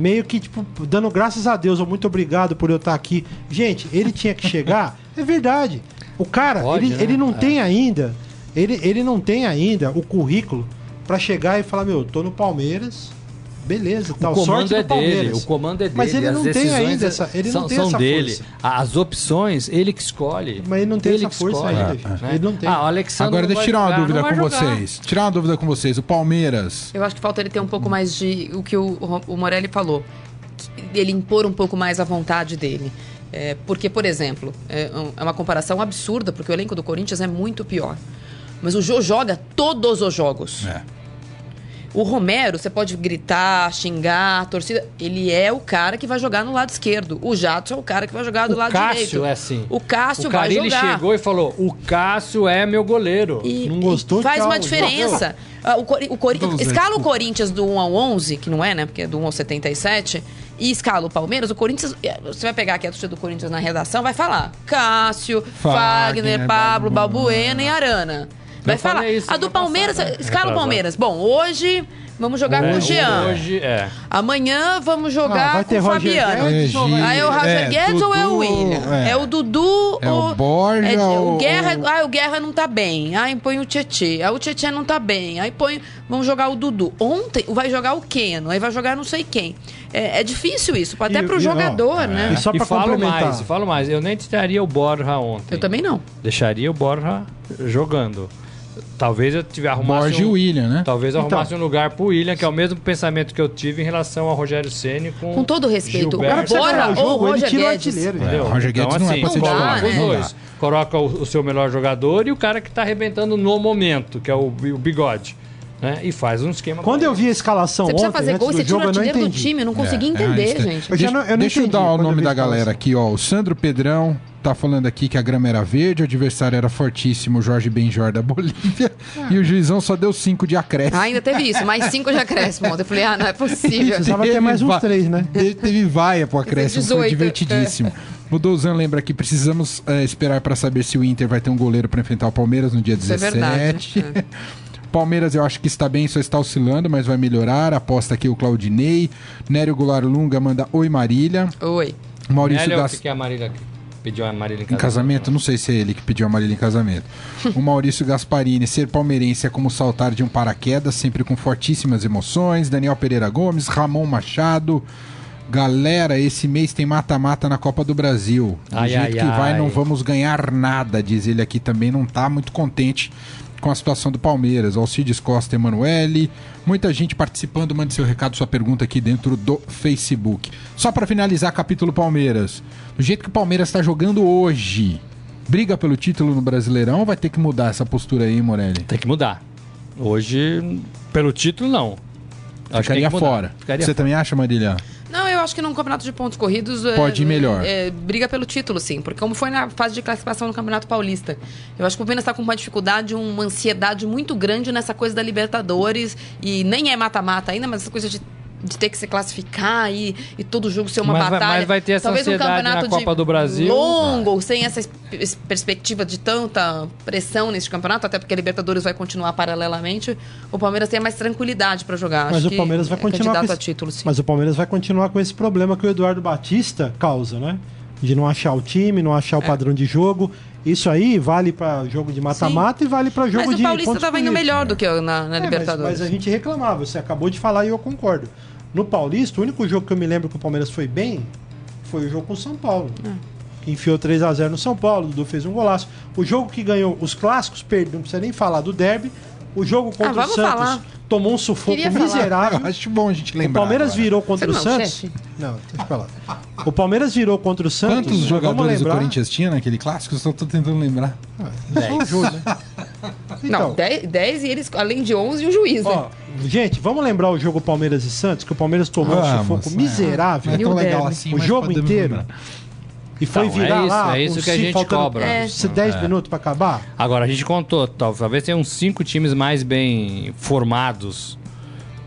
S2: meio que, tipo, dando graças a Deus, ou muito obrigado por eu estar aqui. Gente, ele tinha que chegar. é verdade. O cara,
S4: Pode,
S2: ele,
S4: né?
S2: ele não
S4: É.
S2: tem ainda. Ele, ele não tem ainda o currículo pra chegar e falar, meu, tô no Palmeiras. Beleza, tal.
S4: O comando
S2: sorte
S4: é dele, o comando é dele.
S2: Mas ele
S4: as
S2: não tem ainda
S4: é-
S2: essa- ele
S4: são,
S2: não tem
S4: são
S2: essa
S4: dele.
S2: força.
S4: As opções, ele que escolhe.
S2: Mas ele não tem
S4: Ele
S2: essa
S4: que
S2: força
S4: escolhe,
S2: ainda,
S4: né?
S2: Ele não tem.
S4: Ah, Alexandre
S1: Agora deixa eu tirar uma dúvida com vocês. Tirar uma dúvida com vocês. O Palmeiras.
S3: Eu acho que falta ele ter um pouco mais de. O que o, o Morelli falou. Ele impor um pouco mais a vontade dele. É, porque, por exemplo, é, é uma comparação absurda, porque o elenco do Corinthians é muito pior. Mas o Jô joga todos os jogos.
S1: É.
S3: O Romero, você pode gritar, xingar, a torcida. Ele é o cara que vai jogar no lado esquerdo. O Jadson é o cara que vai jogar do
S4: O
S3: lado
S4: Cássio
S3: direito.
S4: é assim.
S3: O Cássio
S4: o
S3: vai
S4: Carilli
S3: jogar.
S4: chegou e falou: o Cássio é meu goleiro.
S3: E,
S2: Não gostou?
S3: e faz
S2: Tchau,
S3: uma diferença. Ah, O, Cori- o Cori- escala o. Corinthians do 1 ao 11, que não é, né? Porque é do 1 ao 77, e escala o Palmeiras. O Corinthians, eh, você vai pegar aqui a torcida do Corinthians na redação, vai falar Cássio,
S1: Fagner,
S3: Fagner, Pablo,
S1: Balbuena.
S3: Balbuena e Arana. Vai
S4: Eu
S3: falar. a do Palmeiras,
S4: passada.
S3: escala o. Palmeiras. Bom, hoje vamos jogar com o
S4: É,
S3: Jean.
S4: Hoje é.
S3: Amanhã vamos
S2: Ah,
S3: jogar
S2: vai
S3: com o Fabiano.
S2: Guedes,
S3: Aí é o Roger
S1: É,
S3: Guedes ou é o
S1: Dudu,
S3: William?
S1: é.
S3: É, o Dudu
S1: É o
S3: ou...
S1: Borja
S3: é, o Guerra,
S1: ou-
S3: ah, o Guerra não tá bem. Aí põe o Tietê. Aí o Tietê não tá bem. Aí põe. Vamos jogar o Dudu. Ontem vai jogar o Keno. Aí vai jogar não sei quem. É, é difícil isso, até
S2: E-
S3: pro
S2: e, ó,
S3: jogador,
S1: é.
S3: né?
S2: E só
S4: e
S2: pra
S4: falo
S2: complementar.
S4: mais, falo mais. Eu nem tiraria o Borja ontem.
S3: Eu também não.
S4: Deixaria o Borja jogando. Talvez eu tivesse arrumasse
S1: e
S4: um,
S1: William, né?
S4: Talvez eu
S2: Então.
S4: arrumasse um lugar pro William, que é o mesmo pensamento que eu tive em relação ao Rogério Ceni com
S3: Com todo respeito, o
S4: Gilberto.
S2: O jogo,
S3: ou o
S2: ele
S3: Roger
S2: o
S3: Guedes.
S2: artilheiro.
S1: É,
S2: entendeu?
S1: o Roger Guedes não é pra ser
S3: não dá,
S1: titular.
S3: né?
S1: Não dá.
S4: dois. Coloca o, o seu melhor jogador e o cara que tá arrebentando no momento, que é o, o bigode. Né? E faz um esquema.
S2: Quando eu vi a escalação
S3: Você precisa
S2: ontem,
S3: fazer
S2: antes
S3: gol,
S2: do
S3: você tira o
S2: jogo, eu não
S3: artilheiro do
S2: entendi.
S3: time. Eu não consegui
S1: É,
S3: entender,
S1: isso é-
S3: gente.
S2: Eu não- eu não
S1: deixa eu
S2: entendi
S1: dar o nome da galera aqui, ó. O Sandro Pedrão, tá falando aqui que a grama era verde, o adversário era fortíssimo, o Jorge Benjor da Bolívia, e o juizão só deu 5 de acréscimo.
S3: Ah, ainda teve isso, mais cinco de acréscimo. Eu falei, ah, não é possível.
S2: Precisava ter mais uns três, né?
S1: Teve, teve vaia pro acréscimo, foi
S3: 18,
S1: divertidíssimo. O Douzan lembra que precisamos eh, esperar para saber se o Inter vai ter um goleiro para enfrentar o Palmeiras no dia
S3: Isso é
S1: 17.
S3: verdade. É.
S1: Palmeiras eu acho que está bem, só está oscilando, mas vai melhorar. Aposta aqui o Claudinei. Nério Goulart Lunga manda Oi Marília.
S3: Oi.
S1: Maurício
S4: Olha o
S1: Gas...
S4: que, que a Marília pediu a Marília em
S1: Em casamento? Não sei se é ele que pediu a Marília em casamento. o Maurício Gasparini, ser palmeirense é como saltar de um paraquedas, sempre com fortíssimas emoções. Daniel Pereira Gomes, Ramon Machado. Galera, esse mês tem mata-mata na Copa do Brasil. Do
S4: Ai,
S1: jeito
S4: ai,
S1: que vai,
S4: ai.
S1: não vamos ganhar nada, diz ele aqui também. Não tá muito contente com a situação do Palmeiras. Alcides Costa Emanuele. Muita gente participando. Mande seu recado, sua pergunta aqui dentro do Facebook. Só para finalizar, capítulo Palmeiras. Do jeito que o Palmeiras está jogando hoje, briga pelo título no Brasileirão ou vai ter que mudar essa postura aí, Morelli?
S4: Tem que mudar. Hoje, pelo título, não. Acho que tem
S1: Ficaria fora.
S4: Ficaria
S1: Você também acha, Marília?
S3: Eu acho que num campeonato de pontos corridos. é,
S1: Pode ir melhor.
S3: é, briga pelo título, sim. Porque como foi na fase de classificação no Campeonato Paulista. Eu acho que o Palmeiras está com uma dificuldade, uma ansiedade muito grande nessa coisa da Libertadores. E nem é mata-mata ainda, mas essa coisa de. De ter que se classificar e, e todo jogo ser uma
S4: Mas vai-
S3: batalha.
S4: mas vai ter essa
S3: Talvez um campeonato
S4: na Copa
S3: de
S4: do Brasil.
S3: longo, sem essa es- es- perspectiva de tanta pressão nesse campeonato, até porque a Libertadores vai continuar paralelamente. O Palmeiras tem mais tranquilidade para jogar.
S2: Mas
S3: Acho
S2: o
S3: que
S2: Palmeiras vai
S3: é
S2: continuar
S3: candidato
S2: com
S3: a
S2: esse-
S3: título, sim.
S2: Mas o Palmeiras vai continuar com esse problema que o Eduardo Batista causa, né? De não achar o time, não
S3: É.
S2: achar o padrão de jogo. Isso aí vale para jogo de mata-mata e vale para jogo
S3: Mas
S2: de
S3: o Paulista
S2: pontos
S3: estava indo melhor do que eu na, na
S2: É, mas-
S3: Libertadores.
S2: Mas, a gente reclamava, você acabou de falar e eu concordo. No Paulista, o único jogo que eu me lembro que o Palmeiras foi bem foi o jogo com o São Paulo.
S3: É.
S2: Que enfiou 3 a 0 no São Paulo, o Dudu fez um golaço. O jogo que ganhou os clássicos, perdeu, não precisa nem falar do derby. O jogo contra o
S3: vamos
S2: Santos
S3: falar.
S2: tomou um sufoco
S3: Queria falar.
S2: miserável.
S1: Eu acho bom a gente
S2: O
S1: lembrar.
S2: Palmeiras
S1: agora.
S2: virou contra
S3: Você
S2: o
S3: não,
S2: Santos.
S3: chefe.
S2: Não, deixa pra lá. O Palmeiras virou contra o Santos.
S1: Quantos jogadores do Corinthians tinha naquele clássico? Eu só tô tentando lembrar.
S2: Só um jogo, né?
S3: Não, 10 e eles, além de 11, e o juiz, né?
S2: Gente, vamos lembrar o jogo Palmeiras e Santos, que o Palmeiras tomou um
S1: Vamos,
S2: sufoco
S1: é.
S2: miserável.
S1: Não é tão
S3: o
S1: legal assim,
S2: O
S1: mas
S2: jogo inteiro.
S1: lembrar.
S2: E foi
S4: Então, é
S2: virar
S4: isso,
S2: lá.
S4: é isso que a gente cobra.
S3: É.
S2: 10 minutos pra acabar.
S4: Agora, a gente contou, tal- talvez tenha uns cinco times mais bem formados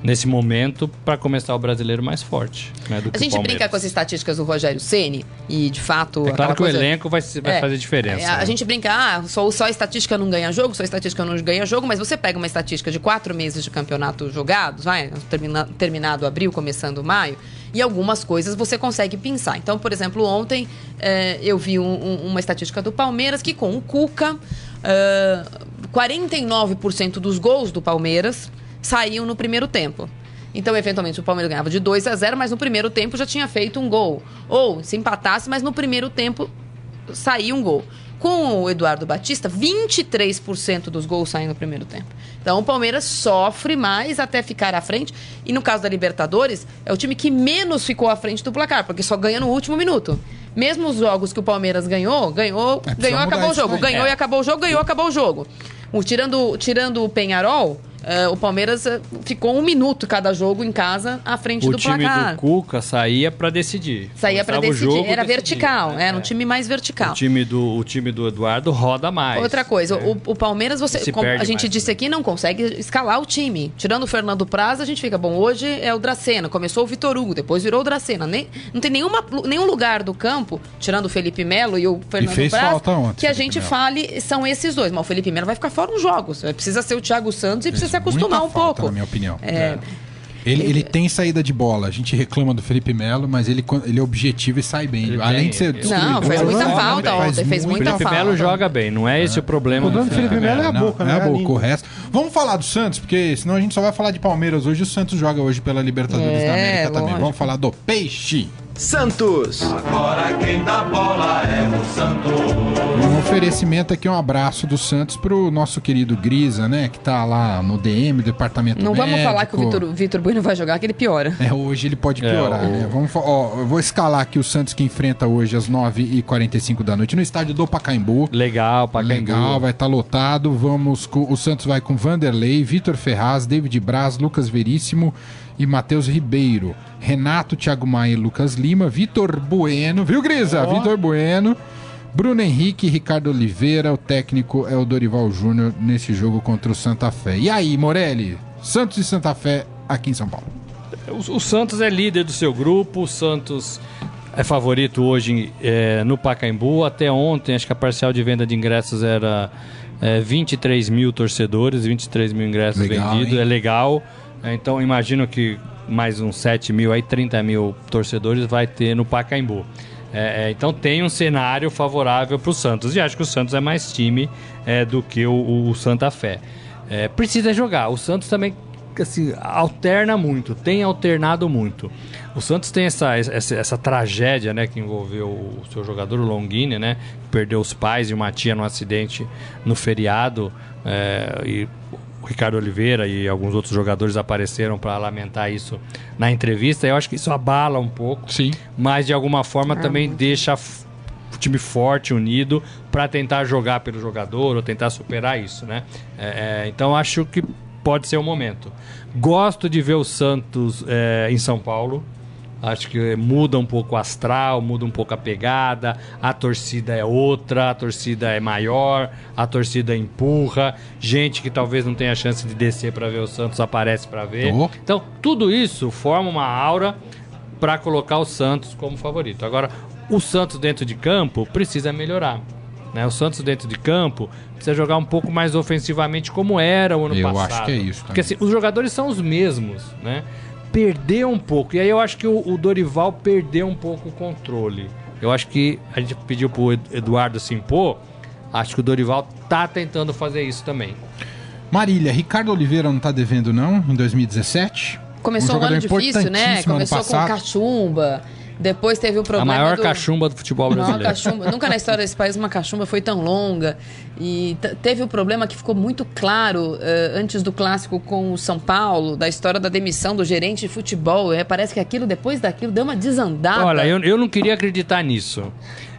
S4: nesse momento para começar o brasileiro mais forte. Né, do que
S3: A gente
S4: o
S3: brinca com as estatísticas do Rogério Ceni e, de fato.
S4: É claro que o
S3: coisa-
S4: elenco vai, vai
S3: É,
S4: fazer diferença.
S3: é, a
S4: né?
S3: gente brinca, ah, só, só a estatística não ganha jogo, só a estatística não ganha jogo, mas você pega uma estatística de quatro meses de campeonato jogados, vai, termina- terminado abril, começando maio, e algumas coisas você consegue pensar. Então, por exemplo, ontem eh, eu vi um- um- uma estatística do Palmeiras que com o Cuca, eh, 49% dos gols do Palmeiras saíam no primeiro tempo. Então, eventualmente, o Palmeiras ganhava de 2 a 0, mas no primeiro tempo já tinha feito um gol. Ou se empatasse, mas no primeiro tempo saía um gol. Com o Eduardo Batista, 23% dos gols saem no primeiro tempo. Então o Palmeiras sofre mais até ficar à frente. E no caso da Libertadores, é o time que menos ficou à frente do placar, porque só ganha no último minuto. Mesmo os jogos que o Palmeiras ganhou, ganhou,
S1: É,
S3: ganhou acabou o jogo.
S1: aí.
S3: Ganhou
S4: É.
S3: e acabou o jogo, ganhou acabou o jogo. O, tirando, tirando o Penharol, eh, o Palmeiras eh, ficou um minuto cada jogo em casa à frente
S4: O
S3: do
S4: time
S3: placar.
S4: do Cuca saía para decidir.
S3: Saía
S4: o
S3: decidir.
S4: jogo,
S3: Era
S4: decidia,
S3: vertical,
S4: né?
S3: era um
S4: É.
S3: time mais vertical.
S4: O time, do, o time do Eduardo roda mais.
S3: Outra coisa,
S4: É.
S3: o, o Palmeiras, você, a gente
S4: mais
S3: disse aqui, não consegue escalar o time. Tirando o Fernando Praz, a gente fica, bom, hoje é o Dracena, começou o Vitor Hugo, depois virou o Dracena. Nem, não tem nenhuma, nenhum lugar do campo, tirando o Felipe Melo e o Fernando
S1: fez
S3: Praz,
S1: falta ontem,
S3: que a gente
S1: Melo.
S3: fale são esses dois. Mas o Felipe Melo vai ficar fora uns jogos. Precisa ser o Thiago Santos e precisa se acostumar
S1: Muita
S3: um
S1: falta,
S3: pouco.
S1: Na minha opinião.
S3: É,
S1: Ele, ele tem saída de bola. A gente reclama do Felipe Melo, mas ele, ele é objetivo e sai bem.
S4: Ele
S1: Além
S4: tem,
S1: de ser.
S3: Não, fez muita falta ontem, fez
S4: O
S3: muita
S4: Felipe
S3: falta.
S4: Melo joga bem, não é esse o problema
S2: O problema do Felipe Melo é a boca,
S1: não
S2: né?
S1: é a
S2: A
S1: boca, o resto. Vamos falar do Santos, porque senão a gente só vai falar de Palmeiras hoje. O Santos joga hoje pela Libertadores
S3: É,
S1: da América também.
S3: lógico.
S1: Vamos falar do Peixe.
S5: Santos.
S6: Agora quem dá bola é o Santos.
S1: Um oferecimento aqui, um abraço do Santos pro nosso querido Grisa, né? Que tá lá no DM, departamento
S3: não vamos
S1: médico.
S3: falar que o Vitor, Vitor Bueno vai jogar, que ele piora.
S1: É, hoje ele pode piorar,
S4: É, o-
S1: né? Vamos, ó, eu vou escalar aqui o Santos que enfrenta hoje às 9h45 da noite no estádio do Pacaembu.
S4: Legal, pra
S1: Legal, vai estar lotado. Vamos com, o Santos vai com Vanderlei, Vitor Ferraz, David Braz, Lucas Veríssimo e Matheus Ribeiro. Renato, Thiago Maia e Lucas Lima, Vitor Bueno, viu, Grisa? Vitor Bueno. Bruno Henrique Ricardo Oliveira, o técnico é o Dorival Júnior nesse jogo contra o Santa Fé. E aí, Morelli? Santos e Santa Fé aqui em São Paulo.
S4: O, o Santos é líder do seu grupo, o Santos é favorito hoje é, no Pacaembu. Até ontem, acho que a parcial de venda de ingressos era é, 23 mil torcedores, 23 mil ingressos
S1: Legal,
S4: vendidos.
S1: hein?
S4: É legal. É, então, imagino que mais uns 7 mil, aí 30 mil torcedores vai ter no Pacaembu. É, é, então tem um cenário favorável para o Santos. E acho que o Santos é mais time é, do que o, o Santa Fé. É, precisa jogar. O Santos também assim, alterna muito, tem alternado muito. O Santos tem essa, essa, essa tragédia né, que envolveu o seu jogador o Longini, né? Que perdeu os pais e uma tia no acidente no feriado. é, e o Ricardo Oliveira e alguns outros jogadores apareceram para lamentar isso na entrevista. Eu acho que isso abala um pouco
S1: Sim.
S4: mas de alguma forma também deixa f- o time forte, unido, para tentar jogar pelo jogador ou tentar superar isso, né? É, é, então acho que pode ser o momento. Gosto de ver o Santos é, em São Paulo. Acho que muda um pouco o astral, muda um pouco a pegada, a torcida é outra, a torcida é maior, a torcida empurra, gente que talvez não tenha chance de descer para ver o Santos aparece para ver.
S1: Oh.
S4: Então, tudo isso forma uma aura para colocar o Santos como favorito. Agora, o Santos dentro de campo precisa melhorar. Né? O Santos dentro de campo precisa jogar um pouco mais ofensivamente como era o ano
S1: Eu
S4: passado.
S1: acho que é isso
S4: Porque assim, os jogadores são os mesmos, né? Perdeu um pouco. E aí eu acho que o, o Dorival perdeu um pouco o controle. Eu acho que a gente pediu pro Ed- Eduardo se impor. Acho que o Dorival tá tentando fazer isso também.
S1: Marília, Ricardo Oliveira não tá devendo, não, em 2017?
S3: Começou um,
S1: jogador
S3: ano difícil, né? Começou com cachumba. Depois teve o
S4: a
S3: problema.
S4: maior
S3: do...
S4: cachumba do futebol brasileiro.
S3: cachumba. Nunca na história desse país uma cachumba foi tão longa. E teve o problema que ficou muito claro eh, antes do clássico com o São Paulo, da história da demissão do gerente de futebol. É, parece que aquilo, depois daquilo, deu uma desandada.
S4: Olha, eu, eu não queria acreditar nisso.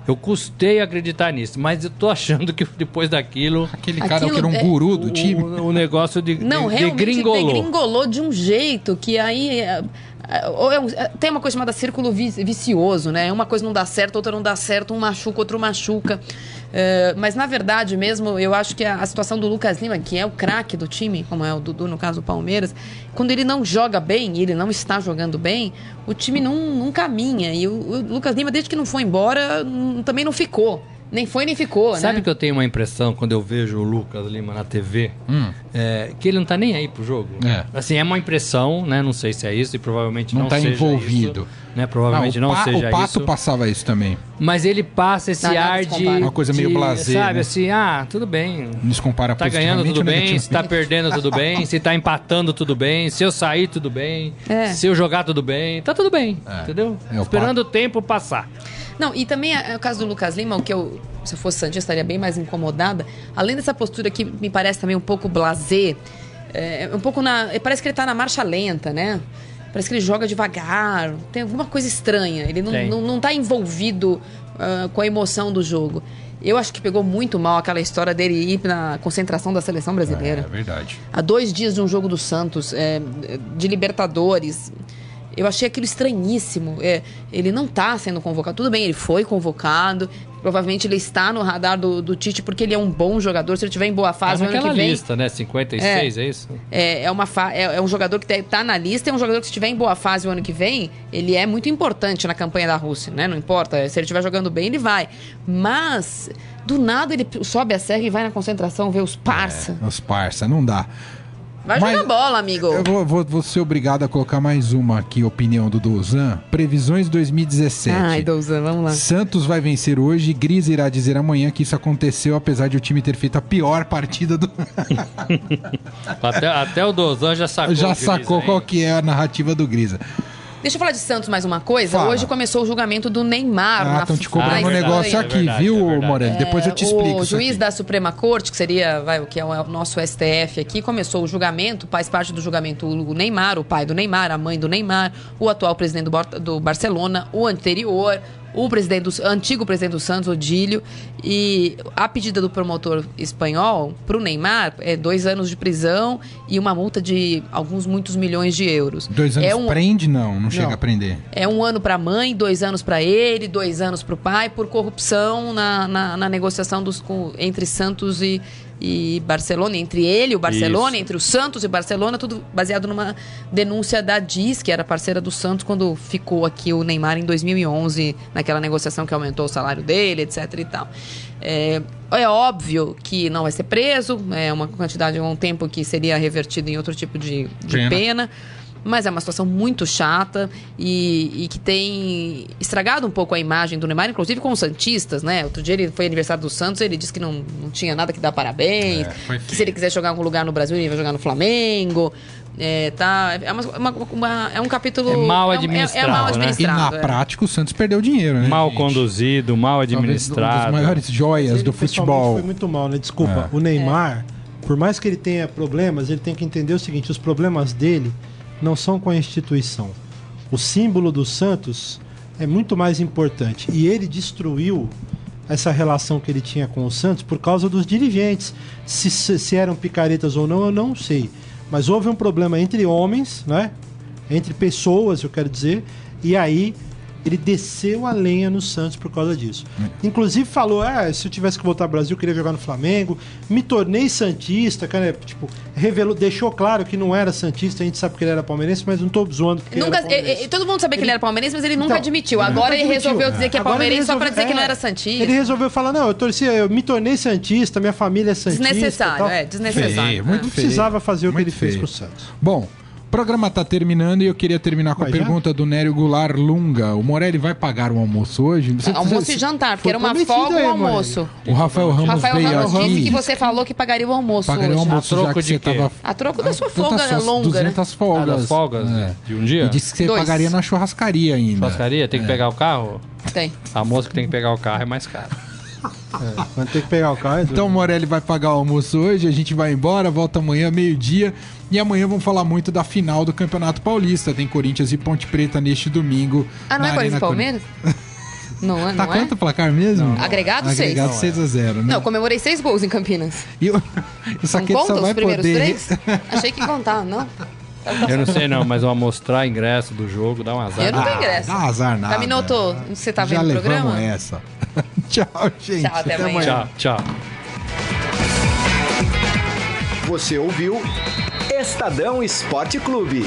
S4: Eu custei acreditar nisso, mas eu tô achando que depois daquilo.
S1: Aquele cara
S3: Aquilo
S1: que era um
S3: é-
S1: guru do time.
S4: O, o negócio de,
S3: Não,
S4: de,
S3: realmente
S4: degringolou.
S3: degringolou de um jeito que aí. é, é um- é, tem uma coisa chamada círculo vi- vicioso, né? Uma coisa não dá certo, outra não dá certo, um machuca, outro machuca. É, mas na verdade mesmo, eu acho que a, a situação do Lucas Lima, que é o craque do time, como é o Dudu no caso do Palmeiras, quando ele não joga bem, ele não está jogando bem, o time não, não caminha. E o, o Lucas Lima, desde que não foi embora, também não ficou. Nem foi nem ficou,
S4: Sabe
S3: né?
S4: que eu tenho uma impressão quando eu vejo o Lucas Lima na TV? é, que ele não tá nem aí pro jogo.
S1: Hum. É.
S4: Assim, é uma impressão, né? Não sei se é isso e provavelmente não,
S1: Não tá
S4: seja
S1: envolvido.
S4: isso, né? Provavelmente
S1: Não,
S4: não, seja
S1: o Pato
S4: isso.
S1: passava isso também.
S4: Mas ele passa esse
S3: nada
S4: ar de.
S1: Uma coisa meio
S4: de,
S1: blasé,
S4: Sabe
S1: né?
S4: assim, ah, tudo bem.
S1: Nos compara
S4: Tá ganhando tudo
S1: ou
S4: bem, se tá perdendo tudo bem, se tá empatando tudo bem, se eu sair tudo bem,
S3: É.
S4: se eu jogar tudo bem, tá tudo bem, entendeu?
S1: É, o
S4: Esperando o tempo passar.
S3: Não, e também é o caso do Lucas Lima, o que eu, se eu fosse Santista, estaria bem mais incomodada. Além dessa postura que me parece também um pouco blasé, é, um pouco na. Parece que ele tá na marcha lenta, né? Parece que ele joga devagar, tem alguma coisa estranha. Ele não,
S4: Tem.
S3: não, não tá envolvido ah, com a emoção do jogo. Eu acho que pegou muito mal aquela história dele ir na concentração da seleção brasileira
S1: É verdade.
S3: há dois dias de um jogo do Santos, é, de Libertadores. Eu achei aquilo estranhíssimo. É, ele não está sendo convocado. Tudo bem, ele foi convocado. Provavelmente ele está no radar do, do Tite porque ele é um bom jogador. Se ele estiver em boa fase no ano
S4: naquela
S3: que vem.
S4: lista, né? 56, é, isso?
S3: É, é, uma fa- é, é um jogador que está na lista, é um jogador que se estiver em boa fase o ano que vem, ele é muito importante na campanha da Rússia, né? Não importa, se ele estiver jogando bem, ele vai. Mas, do nada, ele sobe a serra e vai na concentração ver os parça.
S1: Os parça, não dá.
S3: Vai
S1: Mas-
S3: jogar bola, amigo.
S1: Eu vou, vou- vou ser obrigado a colocar mais uma aqui, opinião do Douzan. Previsões 2017.
S3: Ai, Douzan, vamos lá.
S1: Santos vai vencer hoje, Gris irá dizer amanhã que isso aconteceu, apesar de o time ter feito a pior partida do.
S4: Até, até o Dozan já sacou.
S1: Já
S4: Grisa,
S1: sacou
S4: hein?
S1: qual que é a narrativa do Grisa.
S3: Deixa eu falar de Santos mais uma coisa.
S1: Fala.
S3: Hoje começou o julgamento do Neymar.
S1: Ah,
S3: na-
S1: estão te
S4: Ah,
S1: cobrando
S4: é
S1: um negócio
S4: é
S1: aqui,
S4: verdade,
S1: viu,
S4: é.
S1: Morelli? Depois eu te
S3: É,
S1: explico.
S3: O
S1: isso
S3: juiz
S1: aqui.
S3: da Suprema Corte, que seria vai, o que é o nosso STF aqui, começou o julgamento, faz parte do julgamento o Neymar, o pai do Neymar, a mãe do Neymar, o atual presidente do, Bar- do Barcelona, o anterior, o presidente do, antigo presidente do Santos, Odílio, e a pedida do promotor espanhol para o Neymar é dois anos de prisão e uma multa de alguns muitos milhões de euros.
S1: Dois anos
S3: é um,
S1: prende? Não, não chega
S2: Não.
S1: a prender.
S3: é um ano para a mãe, dois anos para ele, dois anos para o pai, por corrupção na, na, na negociação dos, com- entre Santos e, e Barcelona, entre ele e o Barcelona,
S4: Isso.
S3: entre o Santos e Barcelona, tudo baseado numa denúncia da DIS, que era parceira do Santos quando ficou aqui o Neymar em 2011, naquela negociação que aumentou o salário dele, etc e tal. É, é óbvio que não vai ser preso, é uma quantidade, um tempo que seria revertido em outro tipo de, de
S1: Pena.
S3: pena. Mas é uma situação muito chata e, e que tem estragado um pouco a imagem do Neymar, inclusive com os Santistas, né? Outro dia ele foi aniversário do Santos, ele disse que não, não tinha nada que dar parabéns,
S1: É,
S3: que se ele quiser jogar em algum lugar no Brasil, ele vai jogar no Flamengo. É, tá, é, uma- uma- uma- é um capítulo.
S4: É mal
S3: um- É,
S4: administrado,
S3: mal
S4: né?
S1: E
S3: administrado.
S1: na
S3: é.
S1: prática o Santos perdeu dinheiro, né?
S4: Mal
S1: gente?
S4: conduzido, mal
S1: Talvez uma
S4: administrado.
S1: das maiores joias do futebol.
S2: Foi muito mal, né? Desculpa.
S1: É.
S2: O Neymar, por mais que ele tenha problemas, ele tem que entender o seguinte: os problemas dele não são com a instituição. O símbolo do Santos é muito mais importante. E ele destruiu essa relação que ele tinha com o Santos por causa dos dirigentes. Se, se, se eram picaretas ou não, eu não sei. Mas houve um problema entre homens, né? Entre pessoas, eu quero dizer. E aí ele desceu a lenha no Santos por causa disso. Inclusive falou: ah, se eu tivesse que voltar ao Brasil, eu queria jogar no Flamengo. Me tornei Santista, cara. Tipo, revelou, deixou claro que não era Santista, a gente sabe que ele era palmeirense, mas não tô zoando
S3: Nunca,
S2: ele era palmeirense.
S3: e- e- todo mundo sabia que ele era palmeirense, mas ele nunca
S2: Então,
S3: admitiu. Agora
S2: nunca
S3: ele
S2: admitiu.
S3: resolveu dizer que é
S2: Agora
S3: palmeirense só pra
S2: resolveu-
S3: dizer que não
S2: é,
S3: era Santista.
S2: Ele resolveu falar: não, eu torci, eu me tornei Santista, minha família é Santista.
S3: Desnecessário, é, desnecessário.
S1: Feio, muito
S2: Não
S1: feio.
S2: precisava fazer o que ele fez
S1: feio.
S2: com o Santos.
S1: Bom, programa tá terminando e eu queria terminar com a
S2: já?
S1: pergunta do Nério Goulart Lunga. O Morelli vai pagar o almoço hoje? Você-
S3: Almoço
S1: você-
S3: e jantar, porque
S2: foi
S3: era uma folga
S2: aí,
S3: ou almoço.
S2: Morelli.
S1: O Rafael Ramos
S3: Rafael
S1: veio
S3: Ramos
S1: aqui.
S3: disse que você falou que pagaria o almoço
S1: Pagaria o almoço
S4: A
S1: já que
S4: de
S1: você
S4: quê?
S1: tava...
S3: A troco da sua
S1: Tantas
S3: folga
S1: suas
S3: longa, né?
S1: 200
S4: Ah,
S1: folgas.
S4: das folgas
S1: É.
S4: de um dia?
S1: E disse que você
S3: Dois.
S1: pagaria na churrascaria ainda.
S4: Churrascaria, tem que pegar o carro?
S3: Tem.
S4: A moça que tem que pegar o carro é mais
S2: Vai ter que pegar o carro.
S1: Então o Morelli vai pagar o almoço hoje, a gente vai embora, volta amanhã, meio-dia. E amanhã vamos falar muito da final do Campeonato Paulista. Tem Corinthians e Ponte Preta neste domingo.
S3: Ah, não
S1: na
S3: é Corinthians e Palmeiras? Não é?
S1: Tá
S3: Não é?
S1: quanto o placar mesmo?
S3: Agregado, seis.
S1: Agregado
S3: Não,
S1: 6 a 0, né?
S3: Não, eu comemorei seis gols em Campinas.
S1: E o- isso
S3: Não
S1: aqui
S3: conta
S1: só
S3: os
S1: vai
S3: primeiros
S1: poder.
S3: três? Achei que contar, não.
S4: Eu não sei não, mas eu mostrar ingresso do jogo dá um azar.
S3: Eu não tenho
S1: Ah,
S3: ingresso.
S1: Dá azar nada.
S3: Caminoto, você tá
S1: Já
S3: vendo o
S1: levamos
S3: programa?
S1: essa. Tchau, gente.
S3: Tchau, até amanhã.
S4: Tchau, tchau.
S5: Você ouviu Estadão Esporte Clube.